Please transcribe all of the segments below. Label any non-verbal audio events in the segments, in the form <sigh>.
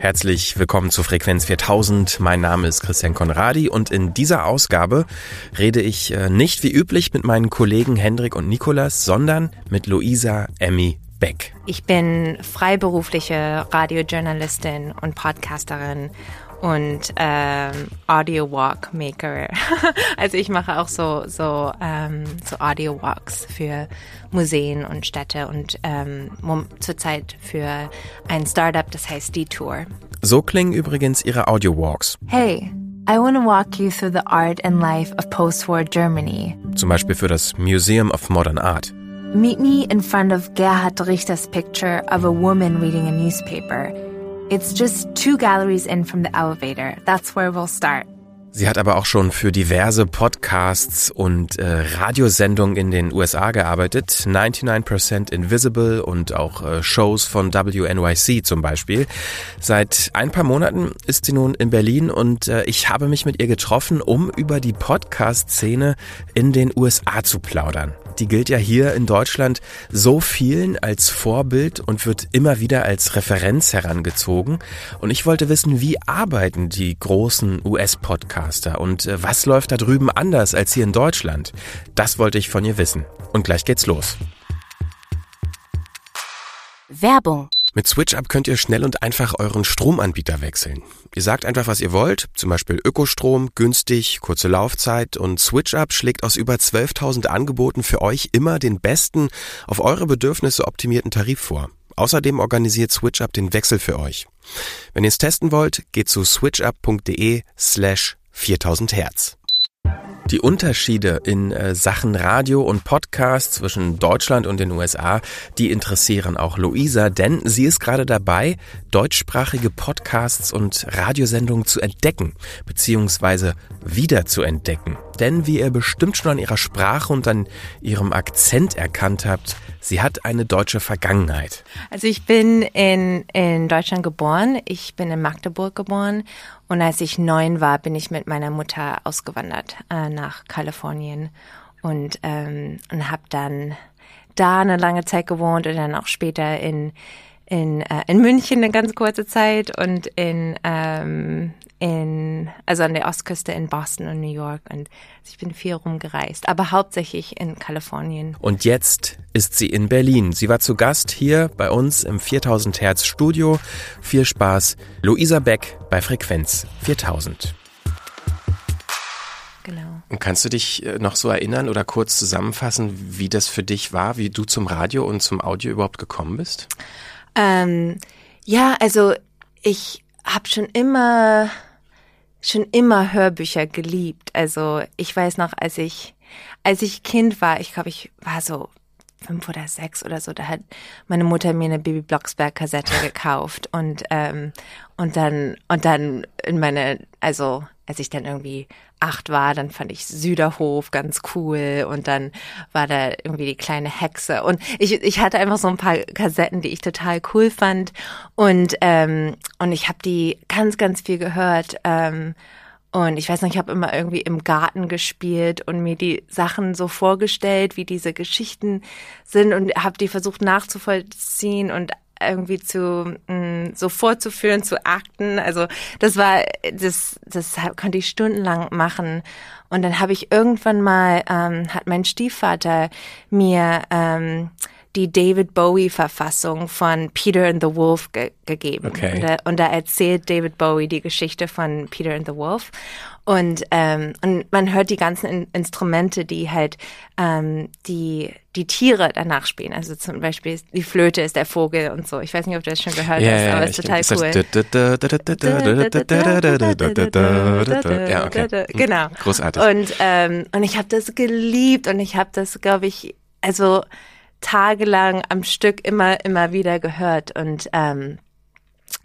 Herzlich willkommen zu Frequenz 4000. Mein Name ist Christian Konradi und in dieser Ausgabe rede ich äh, nicht wie üblich mit meinen Kollegen Hendrik und Nikolas, sondern mit Luisa Emmy Beck. Ich bin freiberufliche Radiojournalistin und Podcasterin und ähm, Audio Walk Maker. <laughs> also ich mache auch so so ähm, so Audio Walks für Museen und Städte und ähm, zurzeit für ein Startup, das heißt Detour. So klingen übrigens ihre Audio Walks. Hey. I want to walk you through the art and life of post-war Germany. Zum Beispiel für das Museum of Modern Art. Meet me in front of Gerhard Richter's picture of a woman reading a newspaper. It's just two galleries in from the elevator. That's where we'll start. Sie hat aber auch schon für diverse Podcasts und äh, Radiosendungen in den USA gearbeitet. 99% Invisible und auch äh, Shows von WNYC zum Beispiel. Seit ein paar Monaten ist sie nun in Berlin und äh, ich habe mich mit ihr getroffen, um über die Podcast-Szene in den USA zu plaudern die gilt ja hier in Deutschland so vielen als Vorbild und wird immer wieder als Referenz herangezogen. Und ich wollte wissen, wie arbeiten die großen US-Podcaster und äh, was läuft da drüben anders als hier in Deutschland? Das wollte ich von ihr wissen. Und gleich geht's los. Werbung mit SwitchUp könnt ihr schnell und einfach euren Stromanbieter wechseln. Ihr sagt einfach, was ihr wollt, zum Beispiel Ökostrom, günstig, kurze Laufzeit und SwitchUp schlägt aus über 12.000 Angeboten für euch immer den besten, auf eure Bedürfnisse optimierten Tarif vor. Außerdem organisiert SwitchUp den Wechsel für euch. Wenn ihr es testen wollt, geht zu switchup.de slash 4000 Hertz. Die Unterschiede in äh, Sachen Radio und Podcast zwischen Deutschland und den USA, die interessieren auch Luisa, denn sie ist gerade dabei, deutschsprachige Podcasts und Radiosendungen zu entdecken, beziehungsweise wieder zu entdecken. Denn wie ihr bestimmt schon an ihrer Sprache und an ihrem Akzent erkannt habt, sie hat eine deutsche Vergangenheit. Also ich bin in, in Deutschland geboren, ich bin in Magdeburg geboren und als ich neun war, bin ich mit meiner Mutter ausgewandert äh, nach Kalifornien. Und, ähm, und habe dann da eine lange Zeit gewohnt und dann auch später in in, äh, in München eine ganz kurze Zeit und in, ähm, in, also an der Ostküste in Boston und New York und ich bin viel rumgereist, aber hauptsächlich in Kalifornien. Und jetzt ist sie in Berlin. Sie war zu Gast hier bei uns im 4000 Hertz Studio. Viel Spaß. Luisa Beck bei Frequenz 4000. Genau. Und kannst du dich äh, noch so erinnern oder kurz zusammenfassen, wie das für dich war, wie du zum Radio und zum Audio überhaupt gekommen bist? Ähm, ja, also ich habe schon immer schon immer Hörbücher geliebt. Also ich weiß noch, als ich als ich Kind war, ich glaube, ich war so fünf oder sechs oder so, da hat meine Mutter mir eine Baby Blocksberg Kassette gekauft und ähm, und dann und dann in meine also als ich dann irgendwie acht war, dann fand ich Süderhof ganz cool und dann war da irgendwie die kleine Hexe. Und ich, ich hatte einfach so ein paar Kassetten, die ich total cool fand. Und ähm, und ich habe die ganz ganz viel gehört. Ähm, und ich weiß noch, ich habe immer irgendwie im Garten gespielt und mir die Sachen so vorgestellt, wie diese Geschichten sind und habe die versucht nachzuvollziehen. Und irgendwie zu mh, mm, so vorzuführen, zu akten. Also das war, das, das konnte ich stundenlang machen. Und dann habe ich irgendwann mal, ähm, hat mein Stiefvater mir ähm, die David Bowie-Verfassung von Peter and the Wolf ge gegeben. Okay. Und, da, und da erzählt David Bowie die Geschichte von Peter and the Wolf. Und, ähm, und man hört die ganzen In Instrumente, die halt ähm, die, die Tiere danach spielen. Also zum Beispiel die Flöte ist der Vogel und so. Ich weiß nicht, ob du das schon gehört yeah, hast, aber es ist total cool. Ja, okay. Genau. Großartig. Und, ähm, und ich habe das geliebt und ich habe das, glaube ich, also tagelang am Stück immer, immer wieder gehört und ähm,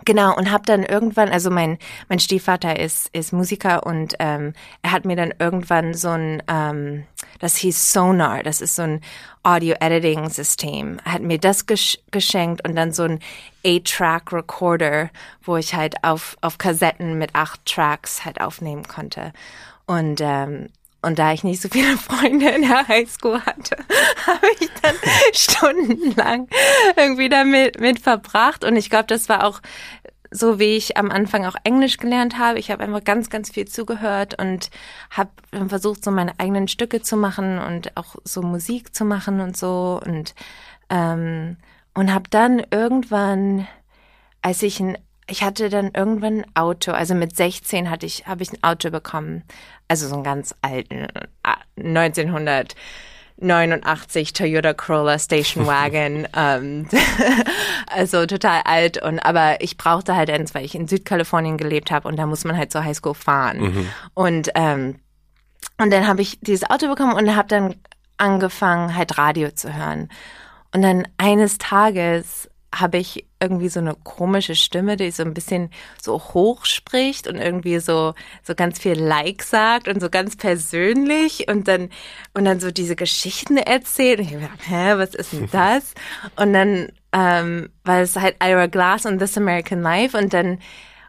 Genau, und habe dann irgendwann, also mein, mein Stiefvater ist, ist Musiker und ähm, er hat mir dann irgendwann so ein, ähm, das hieß Sonar, das ist so ein Audio-Editing-System, hat mir das gesch geschenkt und dann so ein A-Track-Recorder, wo ich halt auf, auf Kassetten mit acht Tracks halt aufnehmen konnte. Und ähm, und da ich nicht so viele <laughs> Freunde in der Highschool hatte, <laughs> habe ich dann <laughs> stundenlang irgendwie damit mit verbracht. Und ich glaube, das war auch so wie ich am Anfang auch Englisch gelernt habe. Ich habe einfach ganz, ganz viel zugehört und habe versucht, so meine eigenen Stücke zu machen und auch so Musik zu machen und so und ähm, und habe dann irgendwann, als ich ein ich hatte dann irgendwann ein Auto, also mit 16 hatte ich, habe ich ein Auto bekommen, also so einen ganz alten, 1900 89 Toyota Corolla Station Wagon. <laughs> ähm, <laughs> also total alt und aber ich brauchte halt eins, weil ich in Südkalifornien gelebt habe und da muss man halt zur Highschool fahren. Mhm. Und ähm, und dann habe ich dieses Auto bekommen und habe dann angefangen halt Radio zu hören. Und dann eines Tages habe ich irgendwie so eine komische Stimme, die so ein bisschen so hoch spricht und irgendwie so so ganz viel Like sagt und so ganz persönlich und dann und dann so diese Geschichten erzählt. Und ich habe gedacht, hä, was ist denn das? <laughs> Und dann ähm, war es halt Ira Glass und This American Life und dann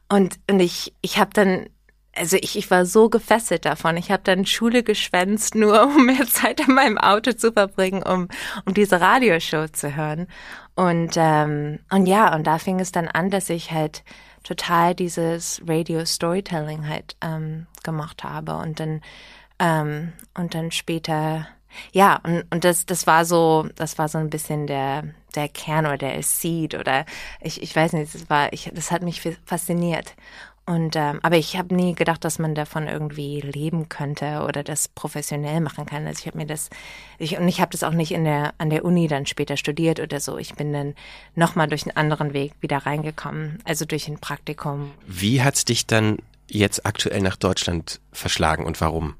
und und ich ich habe dann also ich, ich war so gefesselt davon. Ich habe dann Schule geschwänzt, <laughs> nur um mehr Zeit in meinem Auto zu verbringen, um, um diese Radioshow zu hören. Und, ähm, und ja, und da fing es dann an, dass ich halt total dieses Radio Storytelling halt ähm, gemacht habe. Und dann, ähm, und dann später, ja, und, und das, das war so, das war so ein bisschen der, der Kern oder der Seed oder ich, ich weiß nicht, das war, ich, das hat mich fasziniert. Und ähm, aber ich habe nie gedacht, dass man davon irgendwie leben könnte oder das professionell machen kann. Also ich habe mir das ich und ich habe das auch nicht in der an der Uni dann später studiert oder so. Ich bin dann noch mal durch einen anderen Weg wieder reingekommen, also durch ein Praktikum. Wie hat's dich dann jetzt aktuell nach Deutschland verschlagen und warum?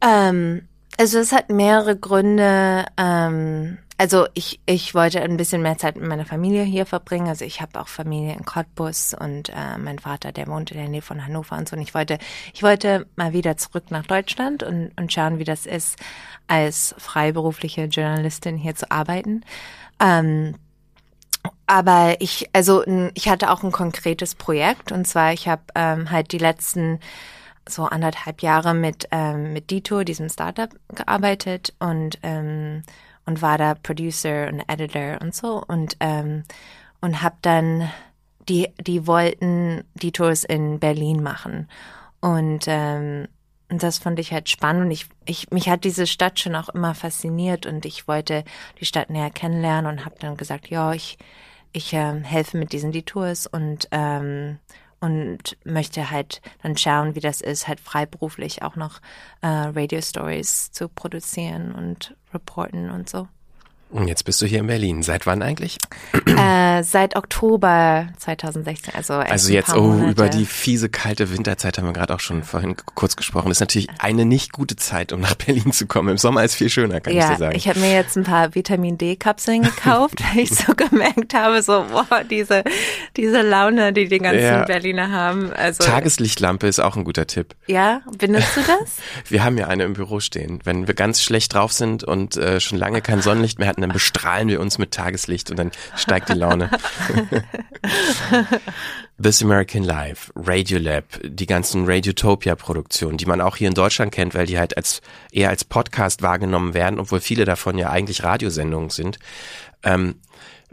Ähm, also es hat mehrere Gründe. Ähm, also ich, ich wollte ein bisschen mehr Zeit mit meiner Familie hier verbringen. Also ich habe auch Familie in Cottbus und äh, mein Vater, der wohnt in der Nähe von Hannover und so. Und ich wollte, ich wollte mal wieder zurück nach Deutschland und, und schauen, wie das ist, als freiberufliche Journalistin hier zu arbeiten. Ähm, aber ich, also ich hatte auch ein konkretes Projekt und zwar ich habe ähm, halt die letzten so anderthalb Jahre mit ähm, mit Dito, diesem Startup, gearbeitet und ähm, und war da Producer und Editor und so und ähm, und habe dann die die wollten die Tours in Berlin machen und ähm, und das fand ich halt spannend und ich, ich mich hat diese Stadt schon auch immer fasziniert und ich wollte die Stadt näher kennenlernen und habe dann gesagt ja ich ich ähm, helfe mit diesen Detours und ähm, und möchte halt dann schauen, wie das ist, halt freiberuflich auch noch äh, Radio Stories zu produzieren und reporten und so. Und jetzt bist du hier in Berlin. Seit wann eigentlich? Äh, seit Oktober 2016. Also, also jetzt, oh, über die fiese, kalte Winterzeit haben wir gerade auch schon vorhin kurz gesprochen. Das ist natürlich eine nicht gute Zeit, um nach <laughs> Berlin zu kommen. Im Sommer ist viel schöner, kann ja, ich dir sagen. Ich habe mir jetzt ein paar Vitamin D-Kapseln gekauft, <laughs> weil ich so gemerkt habe, so, boah, diese, diese Laune, die die ganzen ja. Berliner haben. Also, Tageslichtlampe ist auch ein guter Tipp. Ja, benutzt du das? <laughs> wir haben ja eine im Büro stehen. Wenn wir ganz schlecht drauf sind und äh, schon lange kein Sonnenlicht mehr hatten, dann bestrahlen wir uns mit Tageslicht und dann steigt die Laune. <laughs> This American Life, Radiolab, die ganzen Radiotopia-Produktionen, die man auch hier in Deutschland kennt, weil die halt als eher als Podcast wahrgenommen werden, obwohl viele davon ja eigentlich Radiosendungen sind. Ähm,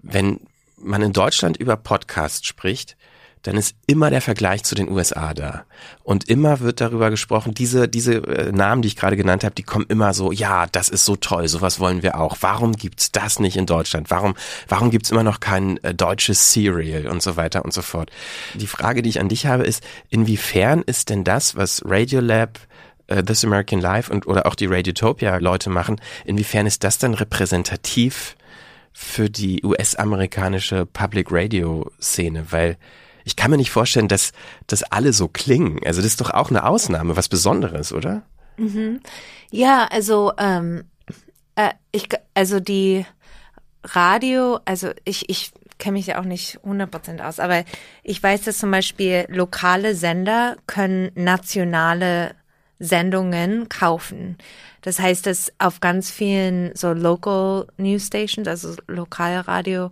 wenn man in Deutschland über Podcast spricht, dann ist immer der Vergleich zu den USA da. Und immer wird darüber gesprochen, diese, diese äh, Namen, die ich gerade genannt habe, die kommen immer so, ja, das ist so toll, sowas wollen wir auch. Warum gibt's das nicht in Deutschland? Warum, warum gibt's immer noch kein äh, deutsches Serial und so weiter und so fort? Die Frage, die ich an dich habe, ist, inwiefern ist denn das, was Radiolab äh, This American Life und oder auch die Radiotopia Leute machen, inwiefern ist das dann repräsentativ für die US-amerikanische Public Radio Szene? Weil ich kann mir nicht vorstellen, dass, dass alle so klingen. Also das ist doch auch eine Ausnahme, was Besonderes, oder? Mhm. Ja, also ähm, äh, ich, also die Radio, also ich, ich kenne mich ja auch nicht 100% aus, aber ich weiß, dass zum Beispiel lokale Sender können nationale Sendungen kaufen. Das heißt, dass auf ganz vielen so Local News Stations, also lokale Radio,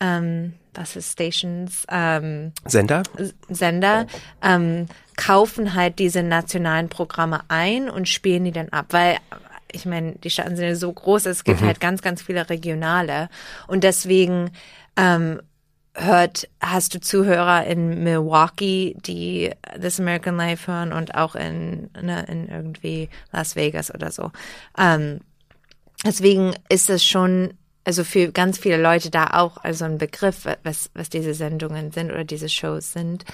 ähm, was ist Stations? Ähm, Sender? Sender ähm, kaufen halt diese nationalen Programme ein und spielen die dann ab, weil ich meine, die Staaten sind ja so groß, es gibt mhm. halt ganz, ganz viele regionale und deswegen ähm, hört, hast du Zuhörer in Milwaukee, die This American Life hören und auch in, ne, in irgendwie Las Vegas oder so. Ähm, deswegen ist es schon, also für ganz viele Leute da auch also ein Begriff, was, was diese Sendungen sind oder diese Shows sind.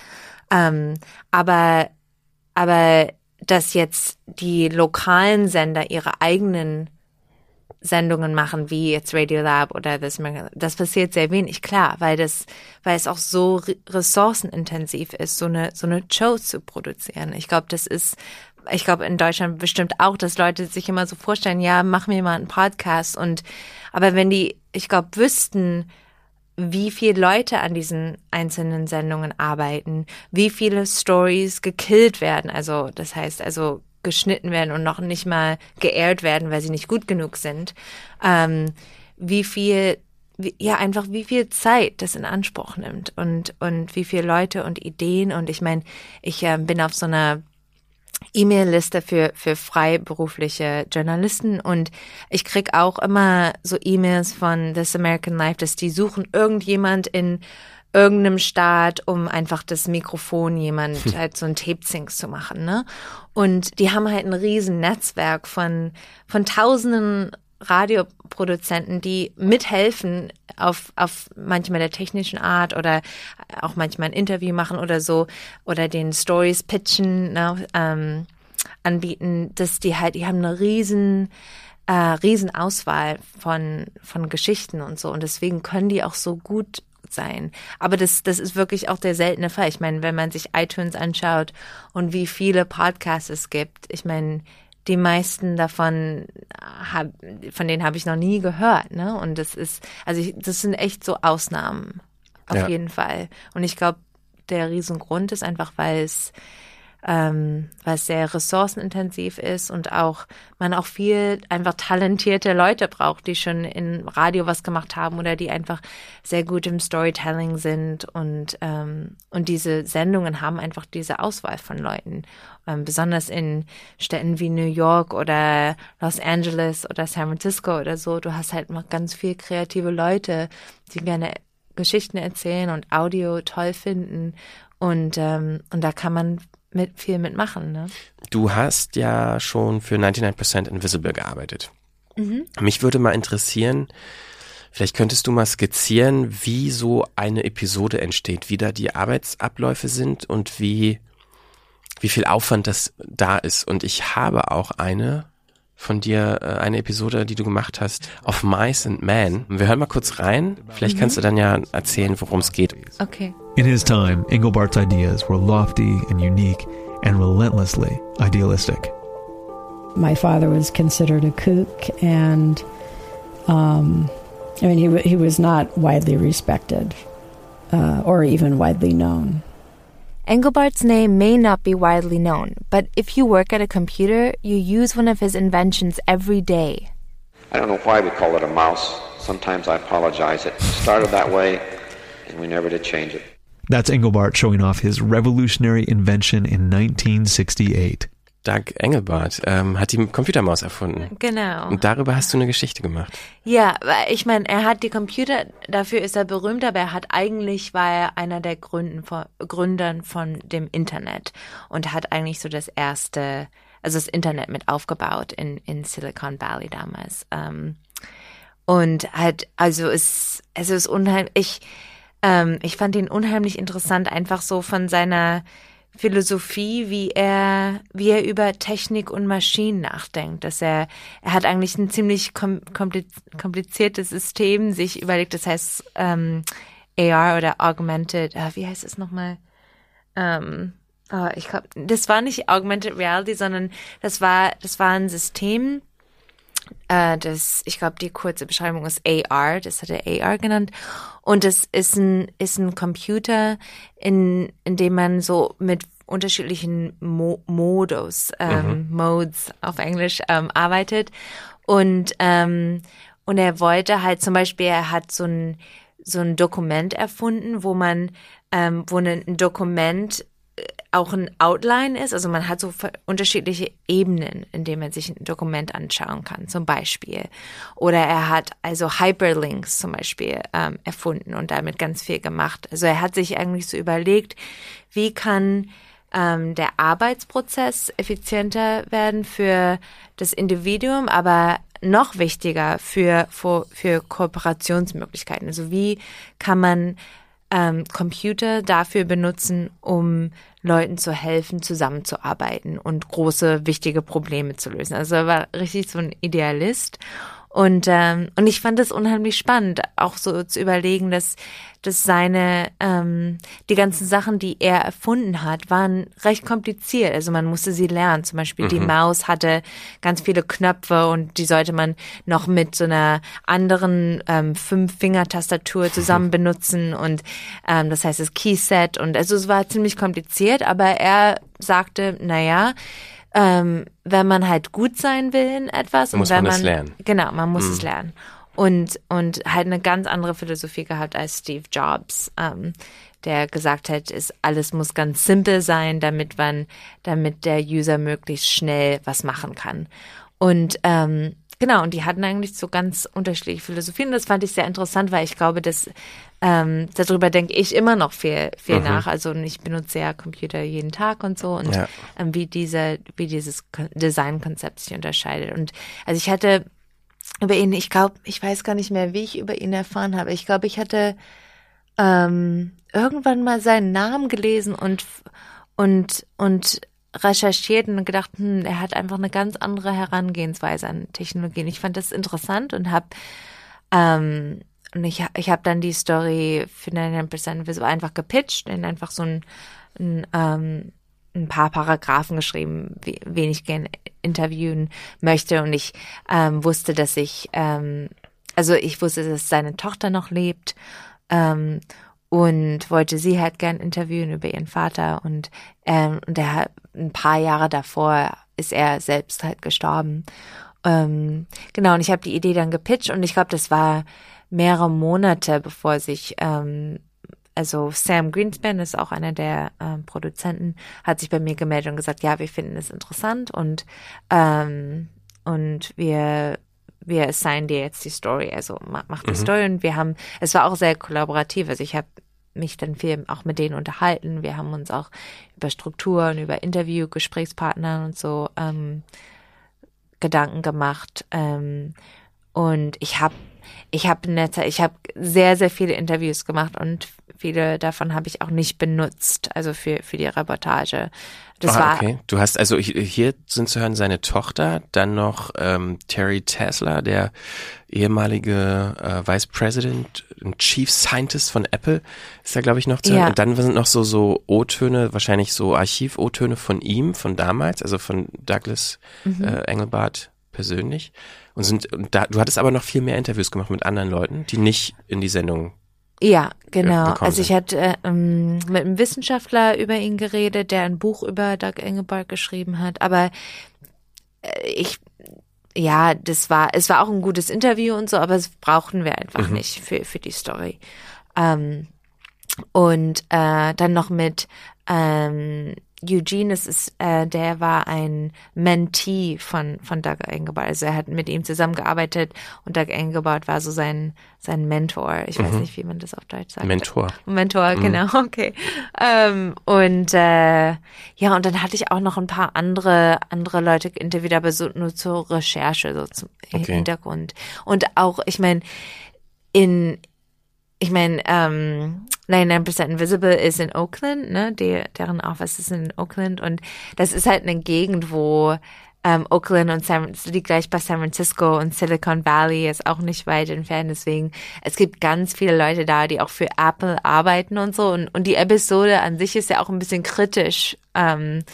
Ähm, aber, aber dass jetzt die lokalen Sender ihre eigenen Sendungen machen, wie jetzt Radiolab oder das, das passiert sehr wenig, klar, weil das, weil es auch so ressourcenintensiv ist, so eine, so eine Show zu produzieren. Ich glaube, das ist, ich glaube in Deutschland bestimmt auch, dass Leute sich immer so vorstellen, ja, mach mir mal einen Podcast und, aber wenn die, ich glaube, wüssten, wie viele Leute an diesen einzelnen Sendungen arbeiten, wie viele Stories gekillt werden, also das heißt also geschnitten werden und noch nicht mal geehrt werden, weil sie nicht gut genug sind. Ähm, wie viel, wie, ja einfach wie viel Zeit das in Anspruch nimmt und und wie viele Leute und Ideen und ich meine, ich äh, bin auf so einer E-Mail-Liste für, für freiberufliche Journalisten und ich krieg auch immer so E-Mails von This American Life, dass die suchen irgendjemand in irgendeinem Staat, um einfach das Mikrofon jemand hm. halt so ein Tape-Sync zu machen, ne? Und die haben halt ein riesen Netzwerk von, von tausenden Radioproduzenten, die mithelfen auf, auf manchmal der technischen Art oder auch manchmal ein Interview machen oder so oder den Stories pitchen, ne, ähm, anbieten, dass die halt, die haben eine riesen, äh, riesen Auswahl von, von Geschichten und so und deswegen können die auch so gut sein. Aber das, das ist wirklich auch der seltene Fall. Ich meine, wenn man sich iTunes anschaut und wie viele Podcasts es gibt, ich meine, die meisten davon hab, von denen habe ich noch nie gehört, ne? Und das ist, also ich, das sind echt so Ausnahmen. Auf ja. jeden Fall. Und ich glaube, der Riesengrund ist einfach, weil es ähm, was sehr ressourcenintensiv ist und auch man auch viel einfach talentierte Leute braucht, die schon in Radio was gemacht haben oder die einfach sehr gut im Storytelling sind und ähm, und diese Sendungen haben einfach diese Auswahl von Leuten, ähm, besonders in Städten wie New York oder Los Angeles oder San Francisco oder so. Du hast halt noch ganz viel kreative Leute, die gerne Geschichten erzählen und Audio toll finden und ähm, und da kann man mit viel mitmachen. Ne? Du hast ja schon für 99% Invisible gearbeitet. Mhm. Mich würde mal interessieren, vielleicht könntest du mal skizzieren, wie so eine Episode entsteht, wie da die Arbeitsabläufe sind und wie, wie viel Aufwand das da ist. Und ich habe auch eine von dir, äh, eine Episode, die du gemacht hast, auf Mice and Men. Wir hören mal kurz rein. Vielleicht mhm. kannst du dann ja erzählen, worum es geht. Okay. In his time, Engelbart's ideas were lofty and unique and relentlessly idealistic. My father was considered a kook, and um, I mean, he, he was not widely respected uh, or even widely known. Engelbart's name may not be widely known, but if you work at a computer, you use one of his inventions every day. I don't know why we call it a mouse. Sometimes I apologize. It started that way, and we never did change it. That's Engelbart showing off his revolutionary invention in 1968. Doug Engelbart ähm, hat die Computermaus erfunden. Genau. Und darüber hast du eine Geschichte gemacht. Ja, ich meine, er hat die Computer, dafür ist er berühmt, aber er hat eigentlich, war er einer der Gründen von, Gründern von dem Internet und hat eigentlich so das erste, also das Internet mit aufgebaut in, in Silicon Valley damals. Ähm, und halt, also es, es ist unheimlich, ich, ähm, ich fand ihn unheimlich interessant, einfach so von seiner Philosophie, wie er, wie er über Technik und Maschinen nachdenkt. Dass er, er hat eigentlich ein ziemlich kompliziertes System sich überlegt. Das heißt ähm, AR oder Augmented, äh, wie heißt es nochmal? Ähm, oh, ich glaube, das war nicht Augmented Reality, sondern das war, das war ein System, äh, das, ich glaube, die kurze Beschreibung ist AR, das hat er AR genannt. Und das ist ein, ist ein Computer, in, in dem man so mit unterschiedlichen Mo Modus, ähm, mhm. Modes auf Englisch, ähm, arbeitet. Und, ähm, und er wollte halt zum Beispiel, er hat so ein, so ein Dokument erfunden, wo man, ähm, wo ein Dokument auch ein Outline ist. Also man hat so unterschiedliche Ebenen, in denen man sich ein Dokument anschauen kann, zum Beispiel. Oder er hat also Hyperlinks zum Beispiel ähm, erfunden und damit ganz viel gemacht. Also er hat sich eigentlich so überlegt, wie kann ähm, der Arbeitsprozess effizienter werden für das Individuum, aber noch wichtiger für, für, für Kooperationsmöglichkeiten. Also wie kann man ähm, Computer dafür benutzen, um Leuten zu helfen, zusammenzuarbeiten und große, wichtige Probleme zu lösen. Also er war richtig so ein Idealist. Und, ähm, und ich fand es unheimlich spannend, auch so zu überlegen, dass, dass seine, ähm, die ganzen Sachen, die er erfunden hat, waren recht kompliziert. Also man musste sie lernen. Zum Beispiel mhm. die Maus hatte ganz viele Knöpfe und die sollte man noch mit so einer anderen ähm, Fünf-Finger-Tastatur <laughs> zusammen benutzen. Und ähm, das heißt das Keyset. Und also es war ziemlich kompliziert, aber er sagte, naja, ähm, wenn man halt gut sein will in etwas muss und wenn man es lernen. Genau, man muss Mhm. es lernen. Und, und halt eine ganz andere Philosophie gehabt als Steve Jobs, ähm, der gesagt hat, ist, alles muss ganz simpel sein, damit man, damit der User möglichst schnell was machen kann. Und ähm, genau, und die hatten eigentlich so ganz unterschiedliche Philosophien. Das fand ich sehr interessant, weil ich glaube, dass ähm, darüber denke ich immer noch viel, viel Mhm. nach. Also ich benutze ja Computer jeden Tag und so und Ja. ähm, wie diese, wie dieses Ko- Designkonzept sich unterscheidet. Und also ich hatte über ihn, ich glaube, ich weiß gar nicht mehr, wie ich über ihn erfahren habe. Ich glaube, ich hatte ähm, irgendwann mal seinen Namen gelesen und und und recherchiert und gedacht, hm, er hat einfach eine ganz andere Herangehensweise an Technologien. Ich fand das interessant und habe ähm, und ich, ich habe dann die Story für 99% Visible einfach gepitcht und einfach so ein, ein, ähm, ein paar Paragraphen geschrieben, wen ich gerne interviewen möchte. Und ich ähm, wusste, dass ich, ähm, also ich wusste, dass seine Tochter noch lebt ähm, und wollte sie halt gern interviewen über ihren Vater. Und, ähm, und er hat ein paar Jahre davor ist er selbst halt gestorben. Ähm, genau, und ich habe die Idee dann gepitcht und ich glaube, das war mehrere Monate, bevor sich, ähm, also Sam Greenspan ist auch einer der ähm, Produzenten, hat sich bei mir gemeldet und gesagt, ja, wir finden es interessant und ähm, und wir wir assignen dir jetzt die Story, also ma- mach die Story. Und wir haben, es war auch sehr kollaborativ, also ich habe mich dann viel auch mit denen unterhalten, wir haben uns auch über Strukturen, über Interview, Gesprächspartnern und so ähm, Gedanken gemacht. Ähm, und ich habe ich habe in der Zeit, ich habe sehr sehr viele Interviews gemacht und viele davon habe ich auch nicht benutzt, also für für die Reportage. Das ah, war okay. Du hast also hier sind zu hören seine Tochter, dann noch ähm, Terry Tesla, der ehemalige äh, Vice President und Chief Scientist von Apple, ist da glaube ich noch zu hören. Ja. Und dann sind noch so so O-Töne, wahrscheinlich so Archiv-O-Töne von ihm, von damals, also von Douglas Mhm. äh, Engelbart persönlich. Und sind und da, du hattest aber noch viel mehr Interviews gemacht mit anderen Leuten, die nicht in die Sendung. Ja, genau. Also ich hatte äh, ähm, mit einem Wissenschaftler über ihn geredet, der ein Buch über Doug Engelbart geschrieben hat. Aber äh, ich, ja, das war, es war auch ein gutes Interview und so, aber es brauchten wir einfach nicht für für die Story. Ähm, und äh, dann noch mit ähm, Eugene, das ist, äh, der war ein Mentee von, von Doug Engelbart. Also er hat mit ihm zusammengearbeitet und Doug Engelbart war so sein, sein Mentor. Ich weiß nicht, wie man das auf Deutsch sagt. Mentor. Mentor, genau, <laughs> okay. Ähm, und äh, ja, und dann hatte ich auch noch ein paar andere andere Leute interviewt, aber so nur zur Recherche, so zum Okay. Hintergrund. Und auch, ich meine, in ich meine, ähm, 99% Invisible ist in Oakland, ne? Die, deren Office ist in Oakland und das ist halt eine Gegend, wo ähm, Oakland und San Francisco liegt gleich bei San Francisco und Silicon Valley ist auch nicht weit entfernt. Deswegen, es gibt ganz viele Leute da, die auch für Apple arbeiten und so. Und, und die Episode an sich ist ja auch ein bisschen kritisch ähm,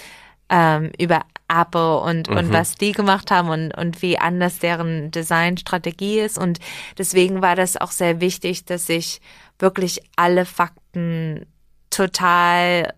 ähm, über Apple und, und was die gemacht haben und, und wie anders deren Designstrategie ist. Und deswegen war das auch sehr wichtig, dass ich wirklich alle Fakten total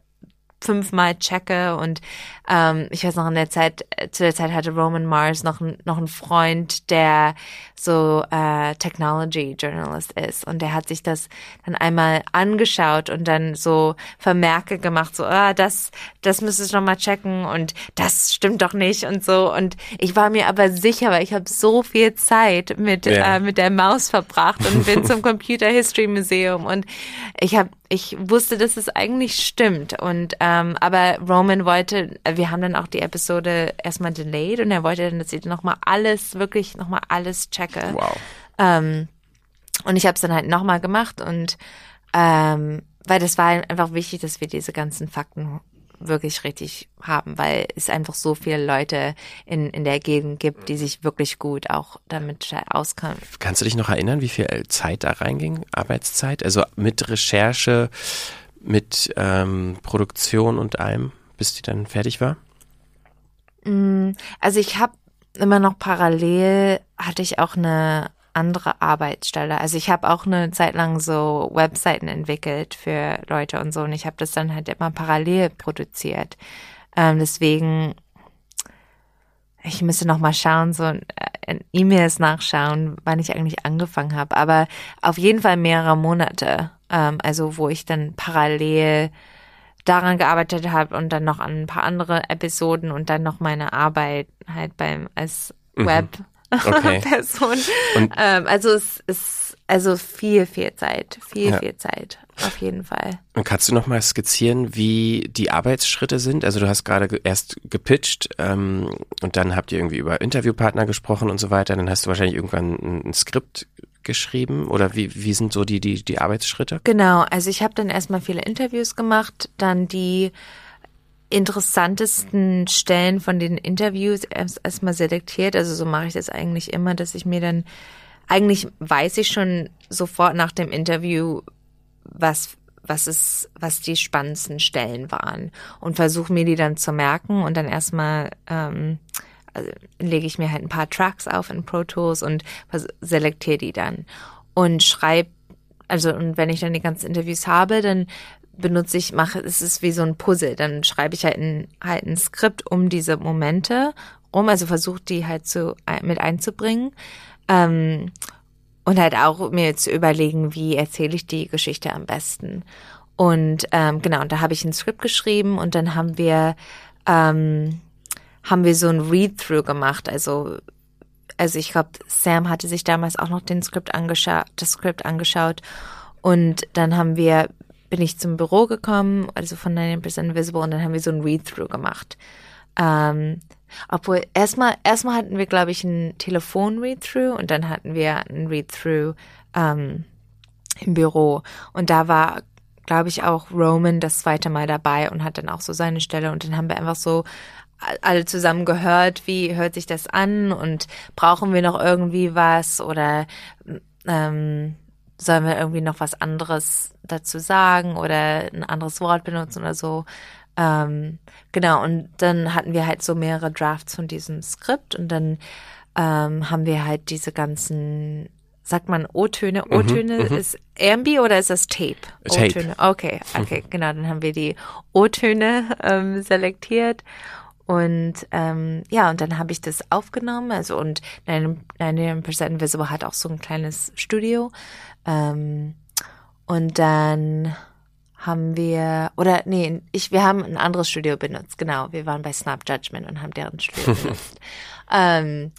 fünfmal checke und ähm, ich weiß noch in der Zeit, äh, zu der Zeit hatte Roman Mars noch, noch einen Freund, der so äh, Technology Journalist ist und der hat sich das dann einmal angeschaut und dann so Vermerke gemacht, so, ah, das, das müsstest du noch mal checken und das stimmt doch nicht und so und ich war mir aber sicher, weil ich habe so viel Zeit mit, ja. äh, mit der Maus verbracht und bin zum <laughs> Computer History Museum und ich habe ich wusste, dass es eigentlich stimmt. Und ähm, aber Roman wollte, wir haben dann auch die Episode erstmal delayed und er wollte dann, dass ich nochmal alles, wirklich nochmal alles checke. Wow. Ähm, und ich habe es dann halt nochmal gemacht und ähm, weil das war einfach wichtig, dass wir diese ganzen Fakten wirklich richtig haben, weil es einfach so viele Leute in, in der Gegend gibt, die sich wirklich gut auch damit auskennen. Kannst du dich noch erinnern, wie viel Zeit da reinging, Arbeitszeit? Also mit Recherche, mit ähm, Produktion und allem, bis die dann fertig war? Mm, also ich habe immer noch parallel, hatte ich auch eine andere Arbeitsstelle. Also ich habe auch eine Zeit lang so Webseiten entwickelt für Leute und so und ich habe das dann halt immer parallel produziert. Ähm, deswegen, ich müsste noch mal schauen, so äh, in E-Mails nachschauen, wann ich eigentlich angefangen habe. Aber auf jeden Fall mehrere Monate. Ähm, also wo ich dann parallel daran gearbeitet habe und dann noch an ein paar andere Episoden und dann noch meine Arbeit halt beim als mhm. Web okay. <laughs> Person. Ähm, also es ist also viel, viel Zeit, viel, ja. viel Zeit, auf jeden Fall. Und kannst du noch mal skizzieren, wie die Arbeitsschritte sind? Also du hast gerade erst gepitcht ähm, und dann habt ihr irgendwie über Interviewpartner gesprochen und so weiter. Dann hast du wahrscheinlich irgendwann ein, ein Skript geschrieben oder wie, wie sind so die, die, die Arbeitsschritte? Genau, also ich habe dann erstmal viele Interviews gemacht, dann die interessantesten Stellen von den Interviews erst erstmal selektiert. Also so mache ich das eigentlich immer, dass ich mir dann eigentlich weiß ich schon sofort nach dem Interview, was was ist, was die spannendsten Stellen waren und versuche mir die dann zu merken und dann erstmal ähm, also lege ich mir halt ein paar Tracks auf in Pro Tools und selektiere die dann und schreibe also und wenn ich dann die ganzen Interviews habe, dann benutze ich, mache, es ist wie so ein Puzzle. Dann schreibe ich halt ein, halt ein Skript um diese Momente rum, also versuche die halt zu, mit einzubringen. Ähm, und halt auch mir zu überlegen, wie erzähle ich die Geschichte am besten. Und ähm, genau, und da habe ich ein Skript geschrieben und dann haben wir ähm, haben wir so ein Read-through gemacht. Also also ich glaube, Sam hatte sich damals auch noch den Skript angeschaut, das Skript angeschaut und dann haben wir bin ich zum Büro gekommen, also von 90% Invisible, und dann haben wir so ein Read-Through gemacht. Ähm, obwohl, erstmal, erstmal hatten wir, glaube ich, ein Telefon-Read-Through und dann hatten wir ein Read-Through ähm, im Büro. Und da war, glaube ich, auch Roman das zweite Mal dabei und hat dann auch so seine Stelle und dann haben wir einfach so alle zusammen gehört, wie hört sich das an und brauchen wir noch irgendwie was oder ähm, sollen wir irgendwie noch was anderes dazu sagen oder ein anderes Wort benutzen oder so. Ähm, genau, und dann hatten wir halt so mehrere Drafts von diesem Skript und dann ähm, haben wir halt diese ganzen, sagt man O-Töne? Mhm, O-Töne mhm, ist Ambi oder ist das Tape? Tape. Okay, okay, mhm. genau, dann haben wir die O-Töne ähm, selektiert und ähm, ja, und dann habe ich das aufgenommen. Also und 99% Invisible hat auch so ein kleines Studio. Ähm, und dann haben wir, oder nee, ich, wir haben ein anderes Studio benutzt, genau. Wir waren bei Snap Judgment und haben deren Studio <laughs> benutzt. ähm,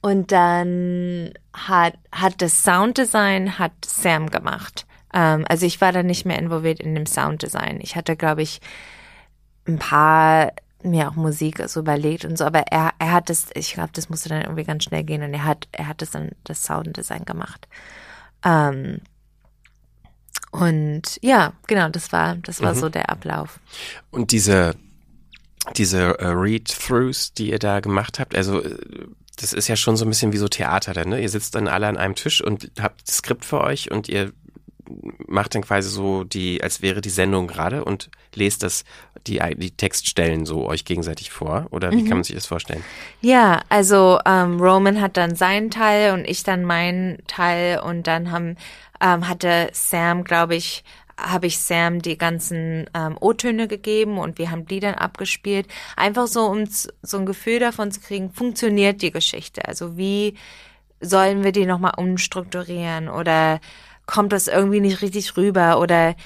und dann hat, hat das Sounddesign hat Sam gemacht. Ähm, also ich war da nicht mehr involviert in dem Sounddesign. Ich hatte, glaube ich, ein paar mir auch Musik so überlegt und so, aber er, er hat das, ich glaube, das musste dann irgendwie ganz schnell gehen und er hat, er hat das dann das Sounddesign gemacht. Ähm, und ja, genau, das war, das war mhm. so der Ablauf. Und diese, diese uh, Read-Throughs, die ihr da gemacht habt, also äh, das ist ja schon so ein bisschen wie so Theater dann, ne? Ihr sitzt dann alle an einem Tisch und habt das Skript für euch und ihr macht dann quasi so die, als wäre die Sendung gerade und lest das, die, die Textstellen so euch gegenseitig vor? Oder wie mhm. kann man sich das vorstellen? Ja, also ähm, Roman hat dann seinen Teil und ich dann meinen Teil und dann haben, ähm, hatte Sam, glaube ich, habe ich Sam die ganzen ähm, O-Töne gegeben und wir haben die dann abgespielt. Einfach so, um so ein Gefühl davon zu kriegen, funktioniert die Geschichte? Also wie sollen wir die nochmal umstrukturieren oder kommt das irgendwie nicht richtig rüber oder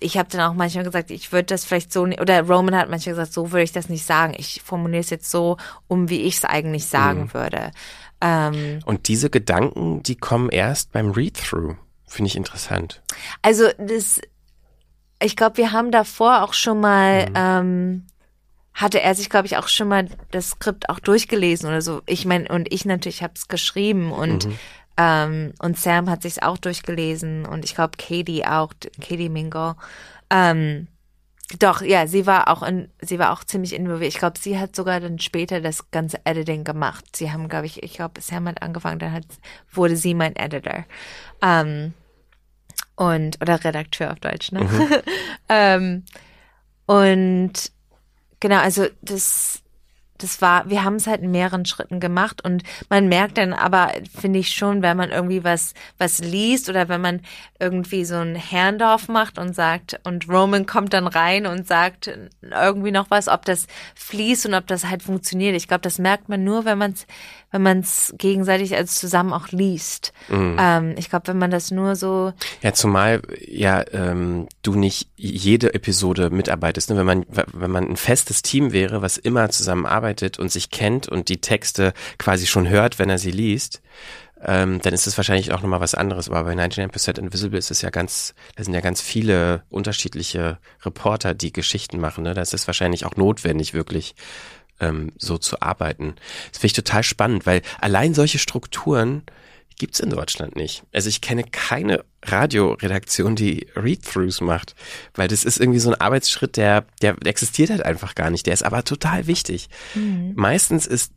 ich habe dann auch manchmal gesagt, ich würde das vielleicht so oder Roman hat manchmal gesagt, so würde ich das nicht sagen. Ich formuliere es jetzt so, um wie ich es eigentlich sagen mhm. würde. Ähm, Und diese Gedanken, die kommen erst beim Read-Through. Finde ich interessant. Also das, ich glaube, wir haben davor auch schon mal, mhm. ähm, hatte er sich, glaube ich, auch schon mal das Skript auch durchgelesen oder so. Ich meine, und ich natürlich habe es geschrieben und mhm. Ähm, und Sam hat sich auch durchgelesen und ich glaube Katie auch, Katie Mingo. Ähm, doch, ja, sie war auch in, sie war auch ziemlich involviert. Ich glaube, sie hat sogar dann später das ganze Editing gemacht. Sie haben, glaube ich, ich glaube, Sam hat angefangen, dann hat, wurde sie mein Editor. Ähm, und, oder Redakteur auf Deutsch, ne? Mhm. <laughs> ähm, und genau, also das, das war, wir haben es halt in mehreren Schritten gemacht und man merkt dann aber, finde ich schon, wenn man irgendwie was, was liest oder wenn man irgendwie so ein Handoff macht und sagt, und Roman kommt dann rein und sagt irgendwie noch was, ob das fließt und ob das halt funktioniert. Ich glaube, das merkt man nur, wenn man es wenn man es gegenseitig als zusammen auch liest. Mhm. Ähm, ich glaube, wenn man das nur so. Ja, zumal ja ähm, du nicht jede Episode mitarbeitest. Ne? Wenn man wenn man ein festes Team wäre, was immer zusammenarbeitet und sich kennt und die Texte quasi schon hört, wenn er sie liest, ähm, dann ist es wahrscheinlich auch nochmal was anderes. Aber bei 99% Invisible ist es ja ganz, da sind ja ganz viele unterschiedliche Reporter, die Geschichten machen. Ne? Das ist wahrscheinlich auch notwendig, wirklich ähm, so zu arbeiten. Das finde ich total spannend, weil allein solche Strukturen gibt's in Deutschland nicht. Also ich kenne keine Radioredaktion, die Read-Throughs macht, weil das ist irgendwie so ein Arbeitsschritt, der, der existiert halt einfach gar nicht. Der ist aber total wichtig. Mhm. Meistens ist,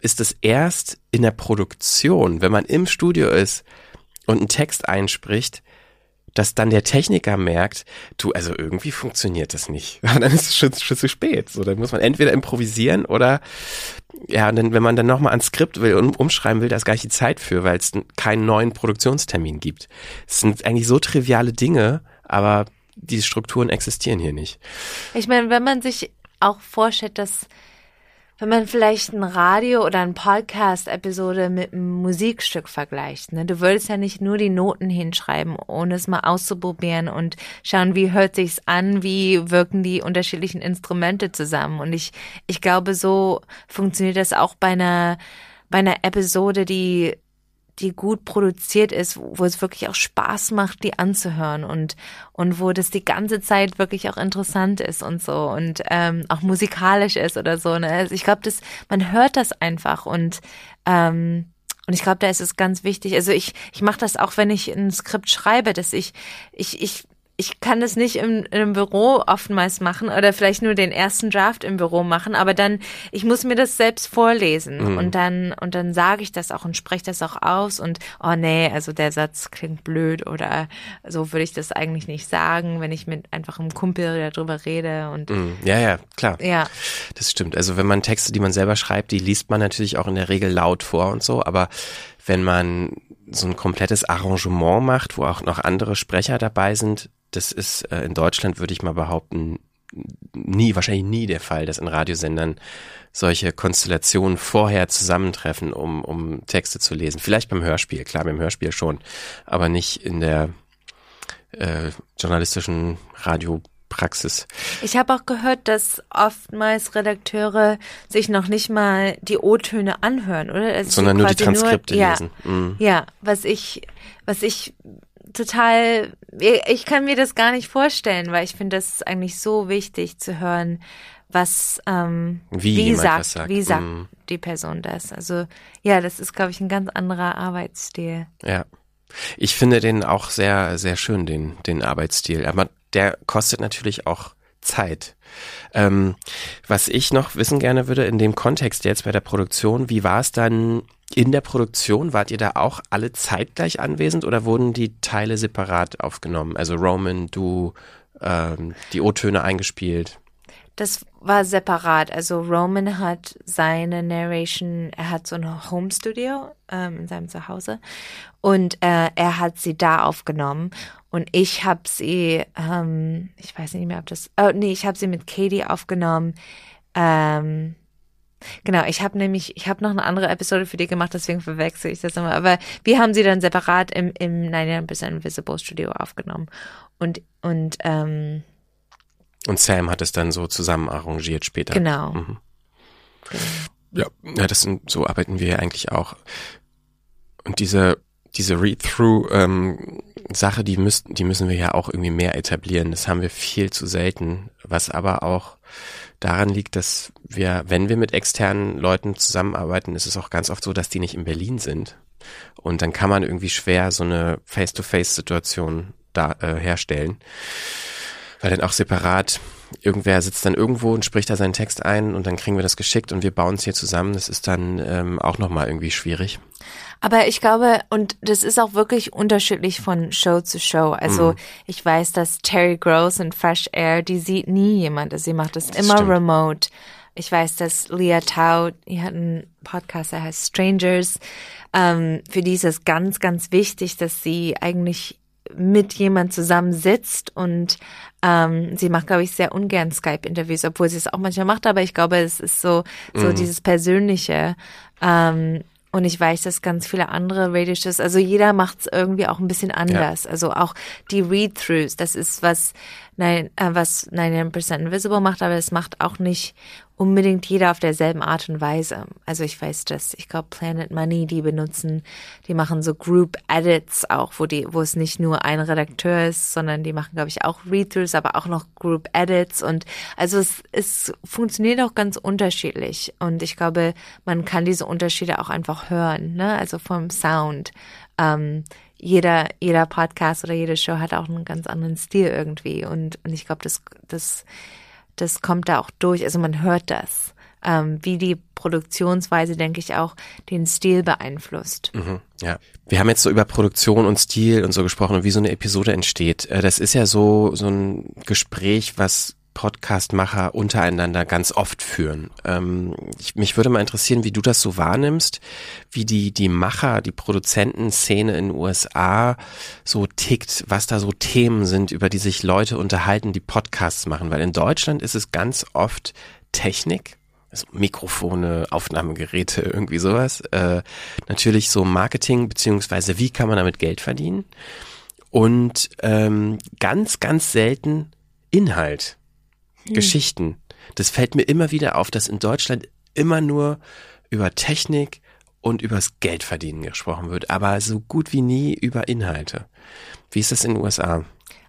ist es erst in der Produktion, wenn man im Studio ist und einen Text einspricht, dass dann der Techniker merkt, du, also irgendwie funktioniert das nicht. Und <laughs> dann ist es schon, schon zu spät. So, dann muss man entweder improvisieren oder ja, und dann, wenn man dann nochmal ans Skript will und umschreiben will, da ist gar nicht die Zeit für, weil es keinen neuen Produktionstermin gibt. Es sind eigentlich so triviale Dinge, aber die Strukturen existieren hier nicht. Ich meine, wenn man sich auch vorstellt, dass wenn man vielleicht ein Radio oder ein Podcast-Episode mit einem Musikstück vergleicht, ne? Du würdest ja nicht nur die Noten hinschreiben, ohne es mal auszuprobieren und schauen, wie hört sich's an, wie wirken die unterschiedlichen Instrumente zusammen. Und ich, ich glaube, so funktioniert das auch bei einer, bei einer Episode, die die gut produziert ist, wo es wirklich auch Spaß macht, die anzuhören und und wo das die ganze Zeit wirklich auch interessant ist und so und ähm, auch musikalisch ist oder so. Ne? Also ich glaube, das man hört das einfach und ähm, und ich glaube, da ist es ganz wichtig. Also ich ich mache das auch, wenn ich ein Skript schreibe, dass ich ich ich ich kann das nicht im, im Büro oftmals machen oder vielleicht nur den ersten Draft im Büro machen, aber dann, ich muss mir das selbst vorlesen mhm. und dann, und dann sage ich das auch und spreche das auch aus und, oh nee, also der Satz klingt blöd oder so würde ich das eigentlich nicht sagen, wenn ich mit einfach einem Kumpel darüber rede und. Mhm. Ja, ja, klar. Ja. Das stimmt. Also wenn man Texte, die man selber schreibt, die liest man natürlich auch in der Regel laut vor und so, aber wenn man so ein komplettes Arrangement macht, wo auch noch andere Sprecher dabei sind, das ist äh, in Deutschland, würde ich mal behaupten, nie, wahrscheinlich nie der Fall, dass in Radiosendern solche Konstellationen vorher zusammentreffen, um, um Texte zu lesen. Vielleicht beim Hörspiel, klar, beim Hörspiel schon, aber nicht in der äh, journalistischen Radiopraxis. Ich habe auch gehört, dass oftmals Redakteure sich noch nicht mal die O-Töne anhören, oder? Also Sondern nur die Transkripte nur, lesen. Ja, mhm. ja, was ich, was ich total, ich kann mir das gar nicht vorstellen, weil ich finde, das ist eigentlich so wichtig zu hören, was, ähm, wie, wie sagt, sagt, wie sagt mm. die Person das. Also ja, das ist, glaube ich, ein ganz anderer Arbeitsstil. Ja. Ich finde den auch sehr, sehr schön, den, den Arbeitsstil. Aber der kostet natürlich auch Zeit. Ähm, was ich noch wissen gerne würde in dem Kontext jetzt bei der Produktion, wie war es dann in der Produktion? Wart ihr da auch alle zeitgleich anwesend oder wurden die Teile separat aufgenommen? Also Roman, du, ähm, die O-Töne eingespielt? Das war separat. Also Roman hat seine Narration, er hat so ein Home Studio ähm, in seinem Zuhause und äh, er hat sie da aufgenommen und ich habe sie, ähm, ich weiß nicht mehr, ob das, oh nee, ich habe sie mit Katie aufgenommen. Ähm, Genau, ich habe nämlich, ich habe noch eine andere Episode für die gemacht, deswegen verwechsel ich das immer. Aber wir haben sie dann separat im, im 99% Invisible Studio aufgenommen. Und, und, ähm, Und Sam hat es dann so zusammen arrangiert später. genau. Mhm. Ja, ja, das sind, so arbeiten wir ja eigentlich auch. Und diese, diese Read-Through-Sache, die müssen, die müssen wir ja auch irgendwie mehr etablieren. Das haben wir viel zu selten, was aber auch daran liegt, dass wir, wenn wir mit externen Leuten zusammenarbeiten, ist es auch ganz oft so, dass die nicht in Berlin sind. Und dann kann man irgendwie schwer so eine Face-to-Face-Situation da äh, herstellen. Weil dann auch separat irgendwer sitzt dann irgendwo und spricht da seinen Text ein und dann kriegen wir das geschickt und wir bauen es hier zusammen. Das ist dann ähm, auch nochmal irgendwie schwierig. Aber ich glaube, und das ist auch wirklich unterschiedlich von Show zu Show. Also Mhm. ich weiß, dass Terry Gross in Fresh Air, die sieht nie jemand. Also sie macht das, immer stimmt. remote. Ich weiß, dass Leah Tau, die hat einen Podcast, der heißt Strangers. Ähm, für die ist es ganz, ganz wichtig, dass sie eigentlich mit jemand zusammen sitzt und ähm, sie macht, glaube ich, sehr ungern Skype-Interviews, obwohl sie es auch manchmal macht, aber ich glaube, es ist so, so dieses Persönliche. Ähm, und ich weiß, dass ganz viele andere Radioshows, also jeder macht es irgendwie auch ein bisschen anders. Also auch die Read-Throughs, das ist was, nein, äh, was 99% Invisible macht, aber es macht auch nicht unbedingt jeder auf derselben Art und Weise. Also ich weiß, dass, ich glaube, Planet Money, die benutzen, die machen so Group Edits auch, wo die, wo es nicht nur ein Redakteur ist, sondern die machen, glaube ich, auch Read-Throughs, aber auch noch Group Edits und also es, es funktioniert auch ganz unterschiedlich und ich glaube, man kann diese Unterschiede auch einfach hören, ne? Also vom Sound. Ähm, jeder, jeder Podcast oder jede Show hat auch einen ganz anderen Stil irgendwie und, und ich glaube, das, das, das kommt da auch durch. Also man hört das, ähm, wie die Produktionsweise, denke ich, auch den Stil beeinflusst. Mhm, ja. Wir haben jetzt so über Produktion und Stil und so gesprochen und wie so eine Episode entsteht. Äh, Das ist ja so, so ein Gespräch, was Podcastmacher untereinander ganz oft führen. Ähm, ich, mich würde mal interessieren, wie du das so wahrnimmst, wie die, die Macher, die Produzentenszene in den USA so tickt, was da so Themen sind, über die sich Leute unterhalten, die Podcasts machen. Weil in Deutschland ist es ganz oft Technik, also Mikrofone, Aufnahmegeräte, <laughs> irgendwie sowas. Äh, natürlich so Marketing, beziehungsweise wie kann man damit Geld verdienen. Und ähm, ganz, ganz selten Inhalt, Geschichten. Das fällt mir immer wieder auf, dass in Deutschland immer nur über Technik und übers Geldverdienen gesprochen wird, aber so gut wie nie über Inhalte. Wie ist das in den USA?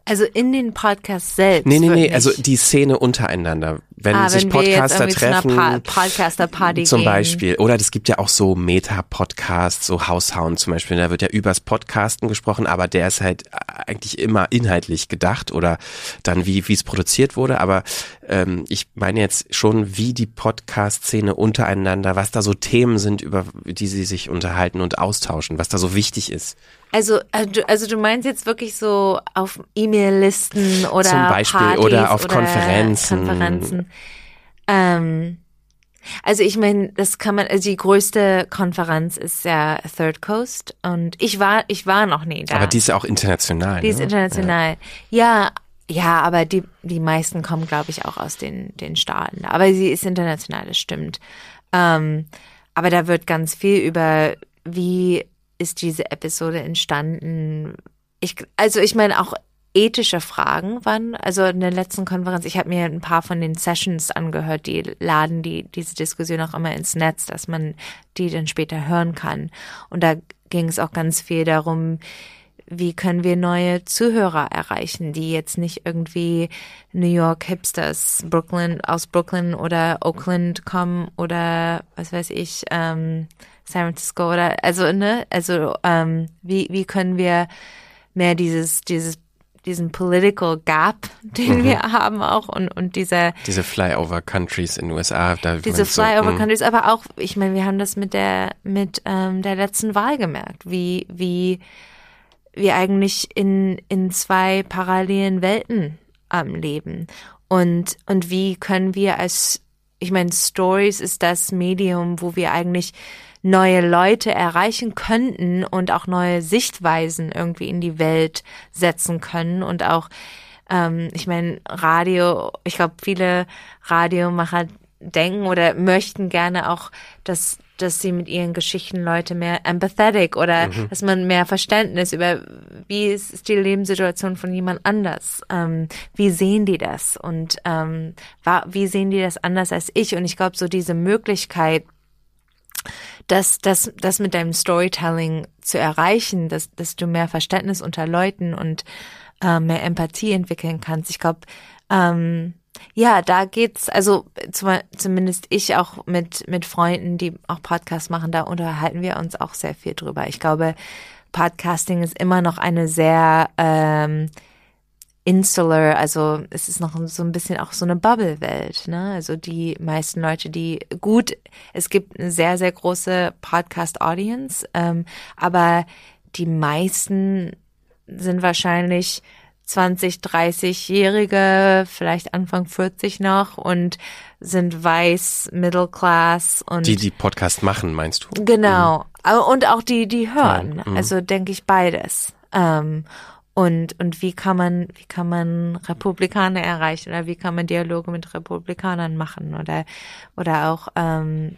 Also in den Podcasts selbst. Nee, nee, nee, also die Szene untereinander. Wenn ah, sich wenn Podcaster irgendwie zu treffen. Pa- Podcaster-Party Zum gehen. Beispiel. Oder es gibt ja auch so Meta-Podcasts, so Haushauen zum Beispiel. Da wird ja übers Podcasten gesprochen, aber der ist halt eigentlich immer inhaltlich gedacht oder dann wie wie es produziert wurde. Aber ähm, ich meine jetzt schon, wie die Podcast-Szene untereinander, was da so Themen sind, über die sie sich unterhalten und austauschen, was da so wichtig ist. Also, also du- also du meinst jetzt wirklich so auf E-Mail-Listen oder Zum Beispiel, Partys oder auf oder Konferenzen. Konferenzen. Ähm, also ich meine, das kann man, also die größte Konferenz ist ja Third Coast und ich war, ich war noch nie da. Aber die ist ja auch international. Die ist ne? international. Ja, ja, aber die, die meisten kommen, glaube ich, auch aus den, den Staaten. Aber sie ist international, das stimmt. Ähm, aber da wird ganz viel über, wie ist diese Episode entstanden. Ich, also ich meine auch ethische Fragen waren, also in der letzten Konferenz, ich habe mir ein paar von den Sessions angehört, die laden die diese Diskussion auch immer ins Netz, dass man die dann später hören kann. Und da ging es auch ganz viel darum, wie können wir neue Zuhörer erreichen, die jetzt nicht irgendwie New York Hipsters, Brooklyn, aus Brooklyn oder Oakland kommen oder was weiß ich, ähm, San Francisco oder also ne, also ähm, wie wie können wir mehr dieses dieses diesen political gap, <laughs> den wir haben auch und und dieser Diese Flyover Countries in den USA. Da diese Flyover mm. Countries, aber auch, ich meine, wir haben das mit der mit ähm, der letzten Wahl gemerkt, wie wie wir eigentlich in in zwei parallelen Welten ähm, leben. Und und wie können wir als ich meine, Stories ist das Medium, wo wir eigentlich neue Leute erreichen könnten und auch neue Sichtweisen irgendwie in die Welt setzen können und auch ähm, ich meine, Radio, ich glaube, viele Radiomacher denken oder möchten gerne auch, dass dass sie mit ihren Geschichten Leute mehr empathetic oder mhm. dass man mehr Verständnis über wie ist die Lebenssituation von jemand anders, ähm, wie sehen die das und ähm, wie sehen die das anders als ich und ich glaube so diese Möglichkeit das, das, das mit deinem Storytelling zu erreichen, dass, dass du mehr Verständnis unter Leuten und äh, mehr Empathie entwickeln kannst. Ich glaube, ähm, ja, da geht's, also zum, zumindest ich auch mit, mit Freunden, die auch Podcasts machen, da unterhalten wir uns auch sehr viel drüber. Ich glaube, Podcasting ist immer noch eine sehr ähm, insular, also es ist noch so ein bisschen auch so eine Bubble-Welt, ne? Also die meisten Leute, die gut, es gibt eine sehr, sehr große Podcast-Audience, ähm, aber die meisten sind wahrscheinlich 20, 30-Jährige, vielleicht Anfang 40 noch und sind weiß, Middle Class und. Die, die Podcast machen, meinst du? Genau. Mhm. Und auch die, die hören. Mhm. Also denke ich beides. Ähm, und, und wie kann man, wie kann man Republikaner erreichen oder wie kann man Dialoge mit Republikanern machen oder, oder auch, ähm,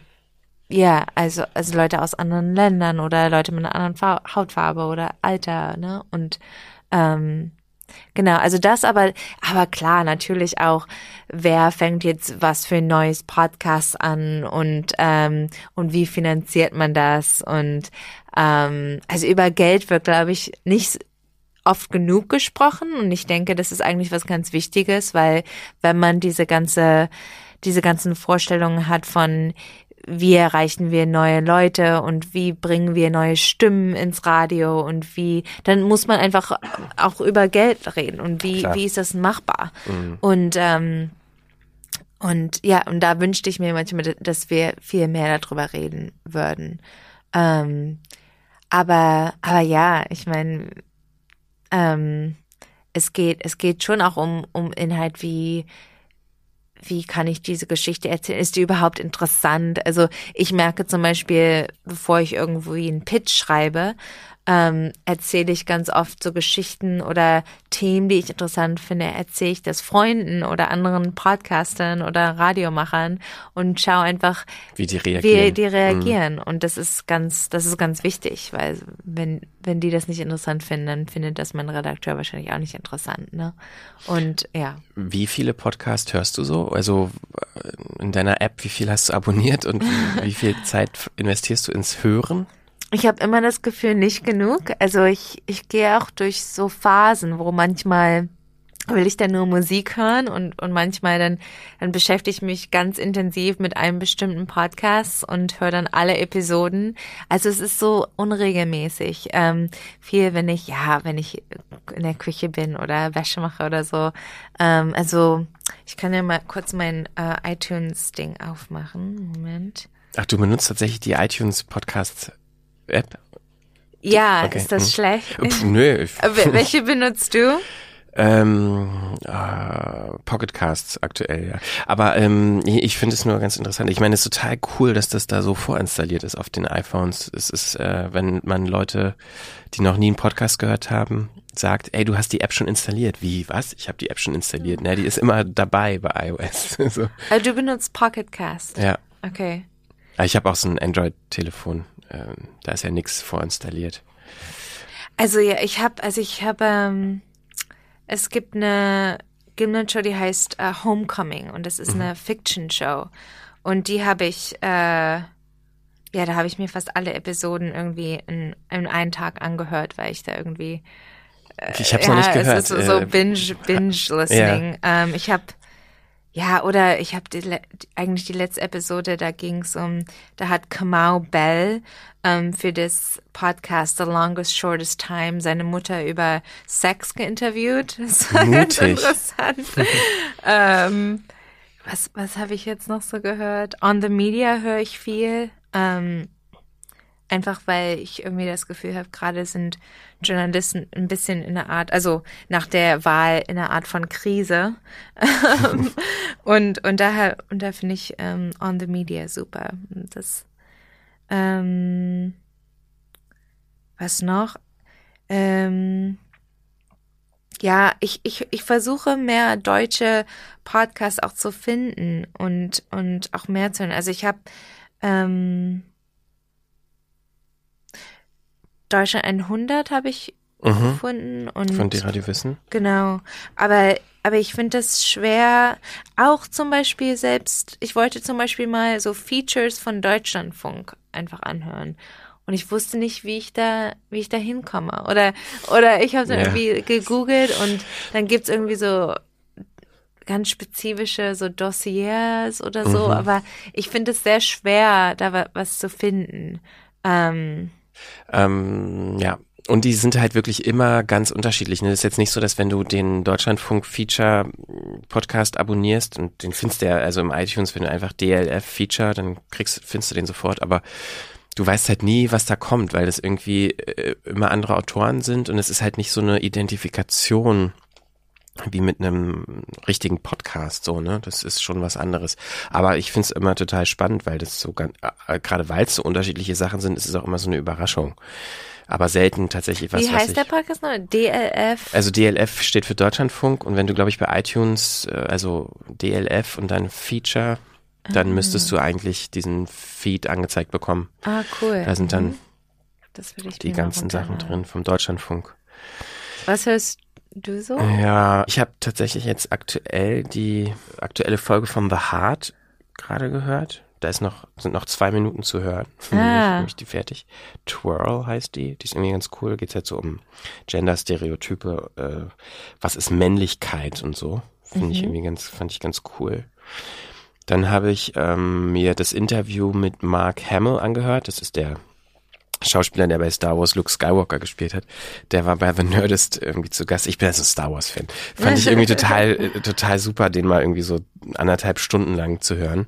ja, also, also Leute aus anderen Ländern oder Leute mit einer anderen Hautfarbe oder Alter, ne? Und, ähm, Genau, also das aber, aber klar, natürlich auch, wer fängt jetzt was für ein neues Podcast an und, ähm, und wie finanziert man das? Und ähm, also über Geld wird, glaube ich, nicht oft genug gesprochen und ich denke, das ist eigentlich was ganz Wichtiges, weil wenn man diese ganze diese ganzen Vorstellungen hat von wie erreichen wir neue Leute und wie bringen wir neue Stimmen ins Radio und wie, dann muss man einfach auch über Geld reden und wie, Klar. wie ist das machbar? Mhm. Und, ähm, und ja, und da wünschte ich mir manchmal, dass wir viel mehr darüber reden würden. Ähm, aber, aber ja, ich meine, ähm, es geht, es geht schon auch um, um Inhalt wie, wie kann ich diese Geschichte erzählen? Ist die überhaupt interessant? Also ich merke zum Beispiel, bevor ich irgendwo einen Pitch schreibe, ähm, erzähle ich ganz oft so Geschichten oder Themen, die ich interessant finde, erzähle ich das Freunden oder anderen Podcastern oder Radiomachern und schaue einfach, wie die reagieren. Wie die reagieren. Mhm. Und das ist ganz, das ist ganz wichtig, weil wenn, wenn die das nicht interessant finden, dann findet das mein Redakteur wahrscheinlich auch nicht interessant, ne? Und ja. Wie viele Podcasts hörst du so? Also in deiner App, wie viel hast du abonniert und wie viel Zeit investierst du ins Hören? Ich habe immer das Gefühl, nicht genug. Also ich, ich gehe auch durch so Phasen, wo manchmal will ich dann nur Musik hören und, und manchmal dann, dann beschäftige ich mich ganz intensiv mit einem bestimmten Podcast und höre dann alle Episoden. Also es ist so unregelmäßig. Ähm, viel, wenn ich, ja, wenn ich in der Küche bin oder Wäsche mache oder so. Ähm, also ich kann ja mal kurz mein äh, iTunes-Ding aufmachen. Moment. Ach, du benutzt tatsächlich die iTunes-Podcasts App? Ja, okay. ist das hm. schlecht? Pff, nö. <laughs> <laughs> Welche benutzt du? Ähm, äh, Pocketcasts aktuell, ja. Aber ähm, ich finde es nur ganz interessant. Ich meine, es ist total cool, dass das da so vorinstalliert ist auf den iPhones. Es ist, äh, wenn man Leute, die noch nie einen Podcast gehört haben, sagt, ey, du hast die App schon installiert. Wie, was? Ich habe die App schon installiert. Na, die ist immer dabei bei iOS. <laughs> so. Also du benutzt Pocketcast? Ja. Okay. Ich habe auch so ein Android-Telefon ähm, da ist ja nichts vorinstalliert. Also ja, ich habe, also ich habe, ähm, es gibt eine, gibt eine Show, die heißt uh, Homecoming und das ist mhm. eine Fiction-Show und die habe ich, äh, ja, da habe ich mir fast alle Episoden irgendwie in, in einen Tag angehört, weil ich da irgendwie äh, ich habe es ja, noch nicht gehört. Es ist so, so binge binge listening. Ja. Ähm, ich habe ja, oder ich habe eigentlich die letzte Episode, da ging es um, da hat Kamau Bell ähm, für das Podcast The Longest Shortest Time seine Mutter über Sex geinterviewt. <laughs> Das war Mutig. ganz interessant. <laughs> ähm, was was habe ich jetzt noch so gehört? On the Media höre ich viel. Ähm, Einfach weil ich irgendwie das Gefühl habe, gerade sind Journalisten ein bisschen in einer Art, also nach der Wahl in einer Art von Krise. <laughs> und, und daher, und da finde ich ähm, On the Media super. Das, Ähm, was noch? Ähm, ja, ich, ich, ich versuche mehr deutsche Podcasts auch zu finden und, und auch mehr zu hören. Also ich habe ähm, Deutschland 100 habe ich Mhm. gefunden und Von die Radio Wissen. Genau. Aber, aber ich finde das schwer. Auch zum Beispiel selbst, ich wollte zum Beispiel mal so Features von Deutschlandfunk einfach anhören. Und ich wusste nicht, wie ich da, wie ich da hinkomme. Oder, oder ich habe dann Ja. irgendwie gegoogelt und dann gibt's irgendwie so ganz spezifische so Dossiers oder so. Mhm. Aber ich finde es sehr schwer, da wa- was zu finden. Ähm, Ähm, ja. Und die sind halt wirklich immer ganz unterschiedlich. Ne? Das ist jetzt nicht so, dass wenn du den Deutschlandfunk Feature Podcast abonnierst und den findest du ja, also im iTunes, wenn du einfach DLF Feature, dann kriegst, findest du den sofort, aber du weißt halt nie, was da kommt, weil das irgendwie äh, immer andere Autoren sind und es ist halt nicht so eine Identifikation wie mit einem richtigen Podcast so, ne? Das ist schon was anderes. Aber ich find's immer total spannend, weil das so ganz, äh, gerade weil es so unterschiedliche Sachen sind, ist es auch immer so eine Überraschung. Aber selten tatsächlich was, wie was heißt ich, der Podcast noch? DLF? also DLF steht für Deutschlandfunk und wenn du, glaube ich, bei iTunes, äh, also DLF und dann Feature, dann müsstest du eigentlich diesen Feed angezeigt bekommen. ah, cool. Da sind dann Das will ich die ganzen Sachen drin vom Deutschlandfunk. Was hörst du so? Ja, ich habe tatsächlich jetzt aktuell die aktuelle Folge von The Heart gerade gehört. Da ist noch, sind noch zwei Minuten zu hören. <laughs> Ah. nämlich die fertig. Twirl heißt die. Die ist irgendwie ganz cool. Geht halt so um Gender-Stereotype. Äh, was ist Männlichkeit und so. Finde ich irgendwie ganz, fand ich ganz cool. Dann habe ich ähm, mir das Interview mit Mark Hamill angehört. Das ist der Schauspieler, der bei Star Wars Luke Skywalker gespielt hat, der war bei The Nerdist irgendwie zu Gast. Ich bin also Star Wars Fan. Fand ich irgendwie total, <laughs> total super, den mal irgendwie so anderthalb Stunden lang zu hören.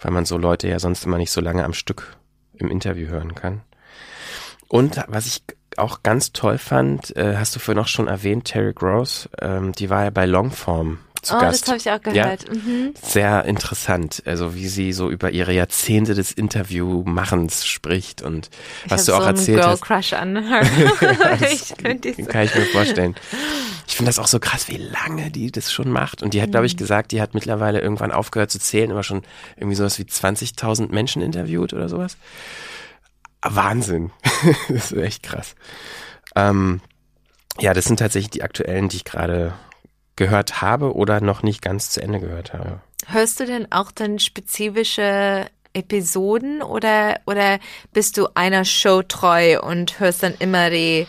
Weil man so Leute ja sonst immer nicht so lange am Stück im Interview hören kann. Und was ich auch ganz toll fand, äh, hast du vorhin auch schon erwähnt, Terry Gross, ähm, die war ja bei Longform zu oh, Gast. das habe ich auch Ja? gehört. Mhm. sehr interessant, also wie sie so über ihre Jahrzehnte des Interviewmachens spricht und Ich was du auch so erzählt einen hast. Girl Crush an her. <laughs> <laughs> ich so. Kann ich mir vorstellen. Ich finde das auch so krass, wie lange die das schon macht. Und die hat, glaube Mhm. ich, gesagt, die hat mittlerweile irgendwann aufgehört zu zählen, aber schon irgendwie sowas wie 20.000 Menschen interviewt oder sowas. Wahnsinn. <laughs> das ist echt krass. Ähm, ja, das sind tatsächlich die aktuellen, die ich gerade gehört habe oder noch nicht ganz zu Ende gehört habe. Hörst du denn auch dann spezifische Episoden oder, oder bist du einer Show treu und hörst dann immer die,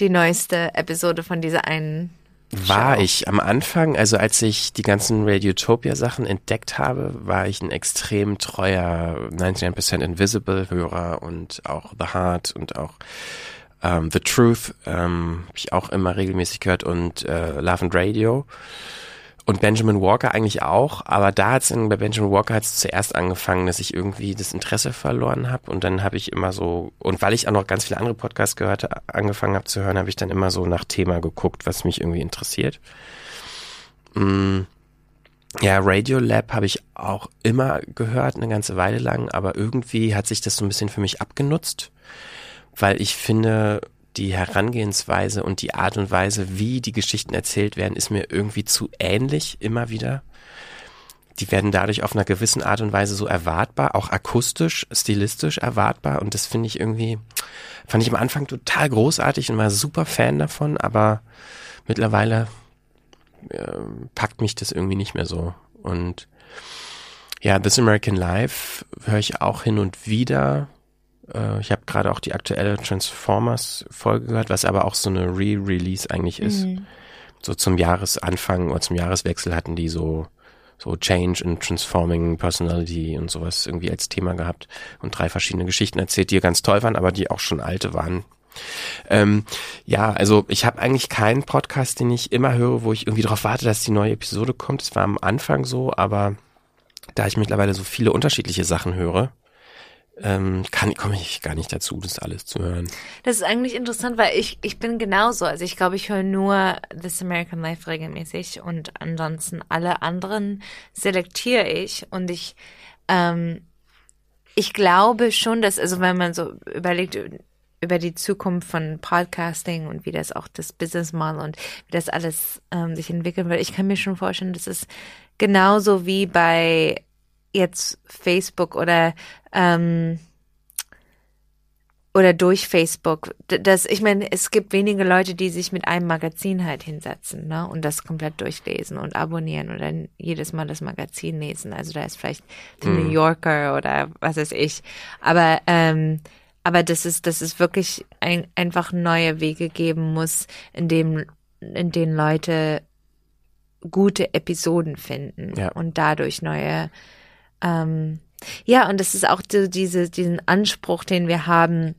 die neueste Episode von dieser einen? War Show. ich am Anfang, also als ich die ganzen Radiotopia-Sachen entdeckt habe, war ich ein extrem treuer 99% Invisible-Hörer und auch The Heart und auch ähm, The Truth ähm, habe ich auch immer regelmäßig gehört und äh, Love and Radio. Und Benjamin Walker eigentlich auch, aber da hat's in, bei Benjamin Walker hat's zuerst angefangen, dass ich irgendwie das Interesse verloren habe und dann habe ich immer so und weil ich auch noch ganz viele andere Podcasts gehört angefangen habe zu hören, habe ich dann immer so nach Thema geguckt, was mich irgendwie interessiert. Mm, ja, Radiolab habe ich auch immer gehört, eine ganze Weile lang, aber irgendwie hat sich das so ein bisschen für mich abgenutzt, weil ich finde, die Herangehensweise und die Art und Weise, wie die Geschichten erzählt werden, ist mir irgendwie zu ähnlich immer wieder. Die werden dadurch auf einer gewissen Art und Weise so erwartbar, auch akustisch, stilistisch erwartbar und das finde ich irgendwie, fand ich am Anfang total großartig und war super Fan davon, aber mittlerweile äh, packt mich das irgendwie nicht mehr so und ja, This American Life höre ich auch hin und wieder. Äh, Ich habe gerade auch die aktuelle Transformers-Folge gehört, was aber auch so eine Re-Release eigentlich ist. So zum Jahresanfang oder zum Jahreswechsel hatten die so so Change and Transforming Personality und sowas irgendwie als Thema gehabt und drei verschiedene Geschichten erzählt, die ganz toll waren, aber die auch schon alte waren. Ähm, ja, also ich habe eigentlich keinen Podcast, den ich immer höre, wo ich irgendwie darauf warte, dass die neue Episode kommt. Das war am Anfang so, aber da ich mittlerweile so viele unterschiedliche Sachen höre, ähm, kann komme ich gar nicht dazu, das alles zu hören. Das ist eigentlich interessant, weil ich, ich bin genauso. Also ich glaube, ich höre nur This American Life regelmäßig und ansonsten alle anderen selektiere ich und ich, ähm, ich glaube schon, dass, also wenn man so überlegt, über die Zukunft von Podcasting und wie das auch das Business Model und wie das alles ähm, sich entwickeln wird. Ich kann mir schon vorstellen, dass es genauso wie bei jetzt Facebook oder ähm, oder durch Facebook. Das, ich meine, es gibt wenige Leute, die sich mit einem Magazin halt hinsetzen, ne, und das komplett durchlesen und abonnieren oder jedes Mal das Magazin lesen. Also da ist vielleicht The mhm. New Yorker oder was weiß ich. Aber ähm, aber das ist, das ist wirklich ein, einfach neue Wege geben muss, in dem, in denen Leute gute Episoden finden ja. und dadurch neue, ähm, ja, und das ist auch so diese, diesen Anspruch, den wir haben,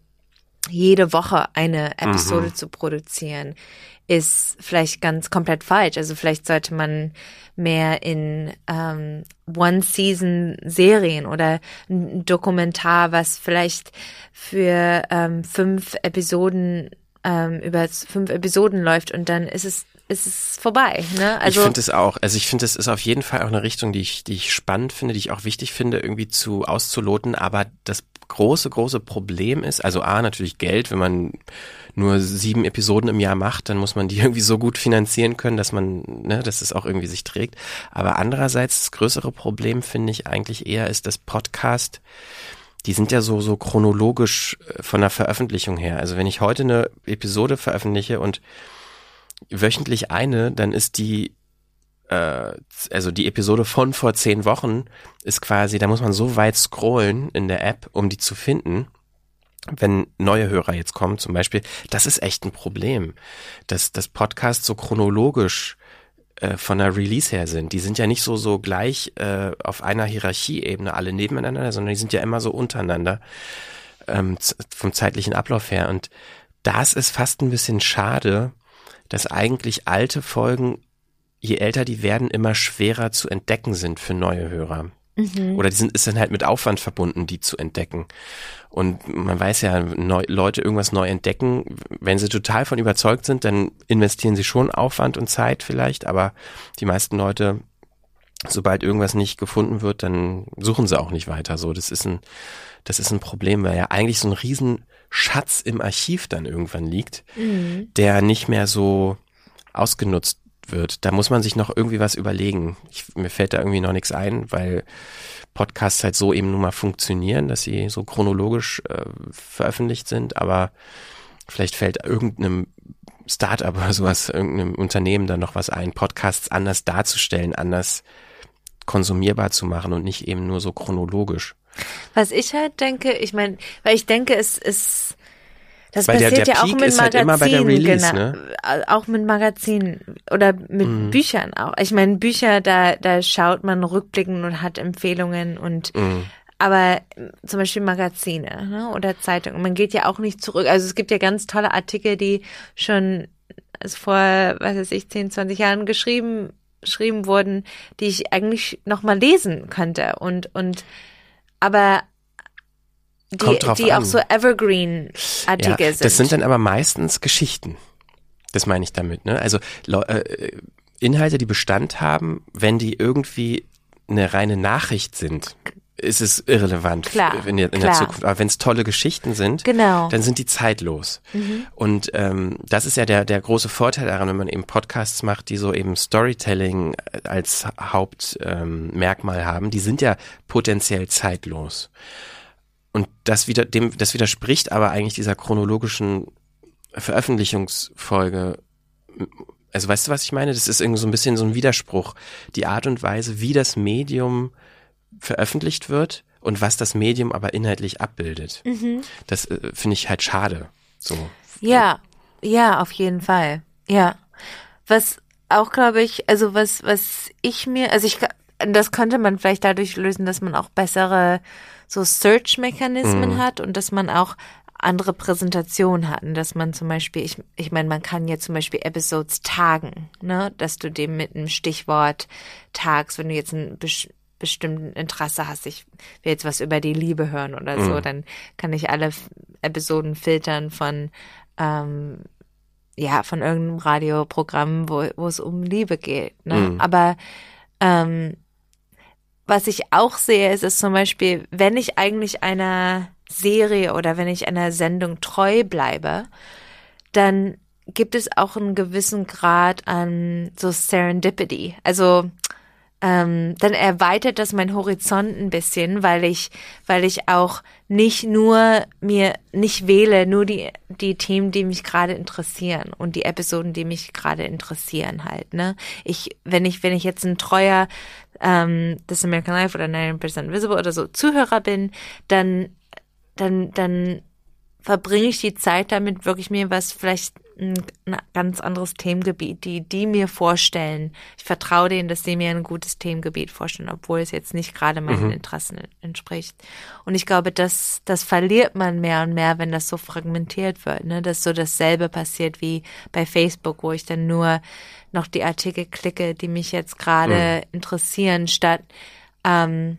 jede Woche eine Episode mhm. zu produzieren, ist vielleicht ganz komplett falsch. Also vielleicht sollte man mehr in ähm, One-Season-Serien oder ein Dokumentar, was vielleicht für ähm, fünf Episoden ähm, über fünf Episoden läuft und dann ist es ist es vorbei. Ne? Also ich finde es auch. Also ich finde, es ist auf jeden Fall auch eine Richtung, die ich, die ich spannend finde, die ich auch wichtig finde, irgendwie zu auszuloten. Aber das große, große Problem ist, also A, natürlich Geld, wenn man nur sieben Episoden im Jahr macht, dann muss man die <laughs> irgendwie so gut finanzieren können, dass man, ne, dass es auch irgendwie sich trägt. Aber andererseits, das größere Problem finde ich eigentlich eher ist, dass Podcast, die sind ja so, so chronologisch äh, von der Veröffentlichung her. Also wenn ich heute eine Episode veröffentliche und wöchentlich eine, dann ist die äh, also die Episode von vor zehn Wochen ist quasi, da muss man so weit scrollen in der App, um die zu finden. Wenn neue Hörer jetzt kommen, zum Beispiel, das ist echt ein Problem, dass das Podcast so chronologisch äh, von der Release her sind. Die sind ja nicht so so gleich äh, auf einer Hierarchieebene alle nebeneinander, sondern die sind ja immer so untereinander ähm, vom zeitlichen Ablauf her. Und das ist fast ein bisschen schade, dass eigentlich alte Folgen je älter die werden, immer schwerer zu entdecken sind für neue Hörer. Mhm. Oder die sind, ist dann halt mit Aufwand verbunden, die zu entdecken. Und man weiß ja, neu, Leute irgendwas neu entdecken, wenn sie total von überzeugt sind, dann investieren sie schon Aufwand und Zeit vielleicht, aber die meisten Leute, sobald irgendwas nicht gefunden wird, dann suchen sie auch nicht weiter. So, das ist ein, das ist ein Problem, weil ja eigentlich so ein Riesenschatz im Archiv dann irgendwann liegt, mhm. der nicht mehr so ausgenutzt wird. Da muss man sich noch irgendwie was überlegen. Ich, mir fällt da irgendwie noch nichts ein, weil Podcasts halt so eben nun mal funktionieren, dass sie so chronologisch äh, veröffentlicht sind, aber vielleicht fällt irgendeinem Startup <laughs> oder sowas, irgendeinem Unternehmen dann noch was ein, Podcasts anders darzustellen, anders konsumierbar zu machen und nicht eben nur so chronologisch. Was ich halt denke, ich meine, weil ich denke, es ist das Weil passiert der, der ja Peak auch mit ist halt Release, genau. ne? Auch mit Magazinen oder mit mm. Büchern auch. Ich meine, Bücher, da, da schaut man rückblickend und hat Empfehlungen und mm. aber zum Beispiel Magazine ne? oder Zeitungen. Man geht ja auch nicht zurück. Also es gibt ja ganz tolle Artikel, die schon vor, was weiß ich, 10, 20 Jahren geschrieben, geschrieben wurden, die ich eigentlich noch mal lesen könnte und, und, aber die, die auch so Evergreen-Artikel ja, sind. Das sind dann aber meistens Geschichten. Das meine ich damit. Ne? Also äh, Inhalte, die Bestand haben, wenn die irgendwie eine reine Nachricht sind, ist es irrelevant klar, in, der, in der Zukunft. Aber wenn es tolle Geschichten sind, genau. dann sind die zeitlos. Mhm. Und ähm, das ist ja der, der große Vorteil daran, wenn man eben Podcasts macht, die so eben Storytelling als Hauptmerkmal ähm, haben. Die sind ja potenziell zeitlos. Und das wieder, dem, das widerspricht aber eigentlich dieser chronologischen Veröffentlichungsfolge. Also weißt du, was ich meine? Das ist irgendwie so ein bisschen so ein Widerspruch. Die Art und Weise, wie das Medium veröffentlicht wird und was das Medium aber inhaltlich abbildet. Mhm. Das äh, finde ich halt schade. So. Ja, ja, auf jeden Fall. Ja. Was auch, glaube ich, also was, was ich mir, also ich, das könnte man vielleicht dadurch lösen, dass man auch bessere so Search-Mechanismen mhm. hat und dass man auch andere Präsentationen hatten, dass man zum Beispiel, ich, ich meine, man kann ja zum Beispiel Episodes tagen, ne, dass du dem mit einem Stichwort tagst, wenn du jetzt ein bestimmten Interesse hast, ich will jetzt was über die Liebe hören oder so, mhm. dann kann ich alle Episoden filtern von ähm, ja, von irgendeinem Radioprogramm, wo, wo es um Liebe geht. Ne? Mhm. Aber ähm, was ich auch sehe, ist, ist zum Beispiel, wenn ich eigentlich einer Serie oder wenn ich einer Sendung treu bleibe, dann gibt es auch einen gewissen Grad an so Serendipity. Also ähm, dann erweitert das mein Horizont ein bisschen, weil ich, weil ich auch nicht nur mir nicht wähle, nur die die Themen, die mich gerade interessieren und die Episoden, die mich gerade interessieren halt. Ne, ich wenn ich wenn ich jetzt ein treuer ähm, This American Life oder 9% Visible oder so Zuhörer bin, dann dann dann verbringe ich die Zeit damit, wirklich mir was vielleicht ein, ein, ganz anderes Themengebiet, die die mir vorstellen. Ich vertraue denen, dass sie mir ein gutes Themengebiet vorstellen, obwohl es jetzt nicht gerade meinen mhm. Interessen entspricht. Und ich glaube, das, das verliert man mehr und mehr, wenn das so fragmentiert wird, ne? dass so dasselbe passiert wie bei Facebook, wo ich dann nur noch die Artikel klicke, die mich jetzt gerade mhm. interessieren, statt ähm,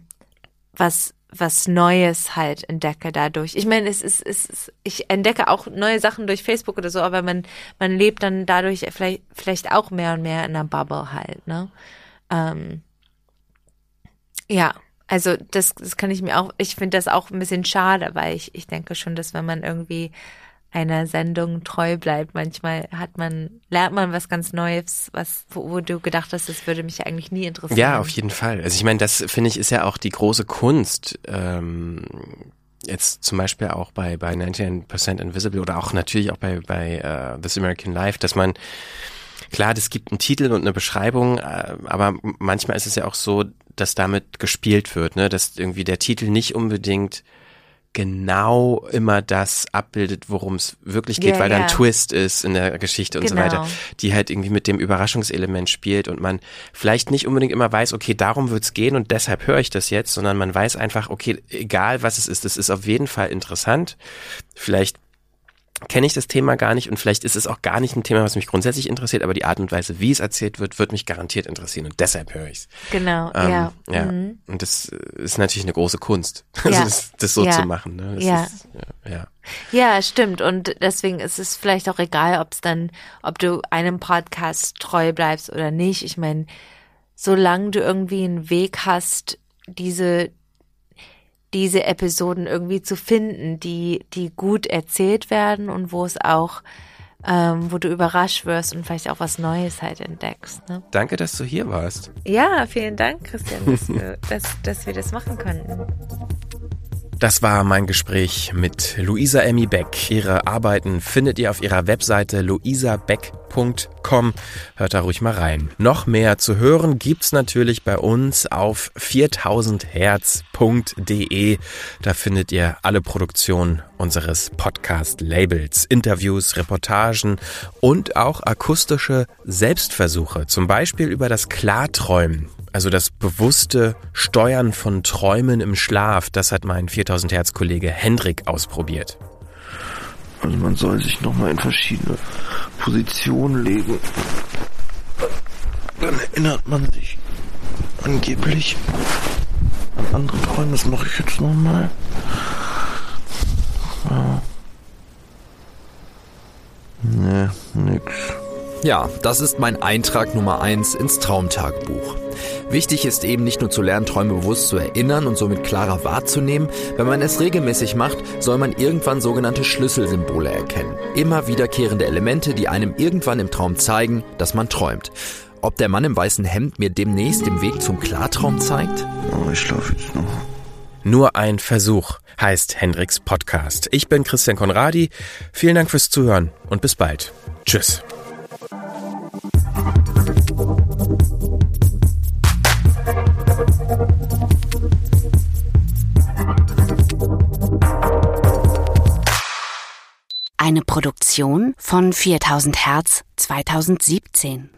was was Neues halt entdecke dadurch. Ich meine, es ist, es ist, ich entdecke auch neue Sachen durch Facebook oder so, aber man, man lebt dann dadurch vielleicht, vielleicht auch mehr und mehr in einer Bubble halt, ne? Ähm, ja, also das, das kann ich mir auch, ich finde das auch ein bisschen schade, weil ich, ich denke schon, dass wenn man irgendwie einer Sendung treu bleibt. Manchmal hat man, lernt man was ganz Neues, was, wo, wo du gedacht hast, das würde mich eigentlich nie interessieren. Ja, auf jeden Fall. Also ich meine, das finde ich ist ja auch die große Kunst. Ähm jetzt zum Beispiel auch bei, bei 99% Invisible oder auch natürlich auch bei, bei uh, This American Life, dass man, klar, das gibt einen Titel und eine Beschreibung, äh, aber manchmal ist es ja auch so, dass damit gespielt wird, ne, dass irgendwie der Titel nicht unbedingt genau immer das abbildet, worum es wirklich geht, yeah, weil da ein Twist ist in der Geschichte und genau. so weiter, die halt irgendwie mit dem Überraschungselement spielt und man vielleicht nicht unbedingt immer weiß, okay, darum wird's gehen und deshalb höre ich das jetzt, sondern man weiß einfach, okay, egal was es ist, es ist auf jeden Fall interessant. Vielleicht kenne ich das Thema gar nicht und vielleicht ist es auch gar nicht ein Thema, was mich grundsätzlich interessiert, aber die Art und Weise, wie es erzählt wird, wird mich garantiert interessieren und deshalb höre ich es. Genau, ähm, ja. ja. Mhm. Und das ist natürlich eine große Kunst, <laughs> ja. das, das, so ja. zu machen. Ne? Ja. Ist, ja. ja, stimmt. Und deswegen ist es vielleicht auch egal, ob es dann, ob du einem Podcast treu bleibst oder nicht. Ich meine, solange du irgendwie einen Weg hast, diese diese Episoden irgendwie zu finden, die, die gut erzählt werden und wo es auch, ähm, wo du überrascht wirst und vielleicht auch was Neues halt entdeckst. Ne? Danke, dass du hier warst. Ja, vielen Dank, Christian, dass, wir, <laughs> dass, dass wir das machen konnten. Das war mein Gespräch mit Luisa Emmy Beck. Ihre Arbeiten findet ihr auf ihrer Webseite luisabeck.com. Hört da ruhig mal rein. Noch mehr zu hören gibt's natürlich bei uns auf 4000herz.de. Da findet ihr alle Produktionen unseres Podcast-Labels, Interviews, Reportagen und auch akustische Selbstversuche. Zum Beispiel über das Klarträumen. Also das bewusste Steuern von Träumen im Schlaf, das hat mein 4000 Hertz Kollege Hendrik ausprobiert. Also man soll sich nochmal in verschiedene Positionen legen. Dann erinnert man sich angeblich an andere Träume. Das mache ich jetzt nochmal. Ja. Nee, nix. Ja, das ist mein Eintrag Nummer eins ins Traumtagebuch. Wichtig ist eben nicht nur zu lernen, Träume bewusst zu erinnern und somit klarer wahrzunehmen. Wenn man es regelmäßig macht, soll man irgendwann sogenannte Schlüsselsymbole erkennen. Immer wiederkehrende Elemente, die einem irgendwann im Traum zeigen, dass man träumt. Ob der Mann im weißen Hemd mir demnächst den Weg zum Klartraum zeigt? Oh, ich schlafe jetzt noch. Nur ein Versuch heißt Hendricks Podcast. Ich bin Christian Konradi. Vielen Dank fürs Zuhören und bis bald. Tschüss. Eine Produktion von 4000 Hertz 2017.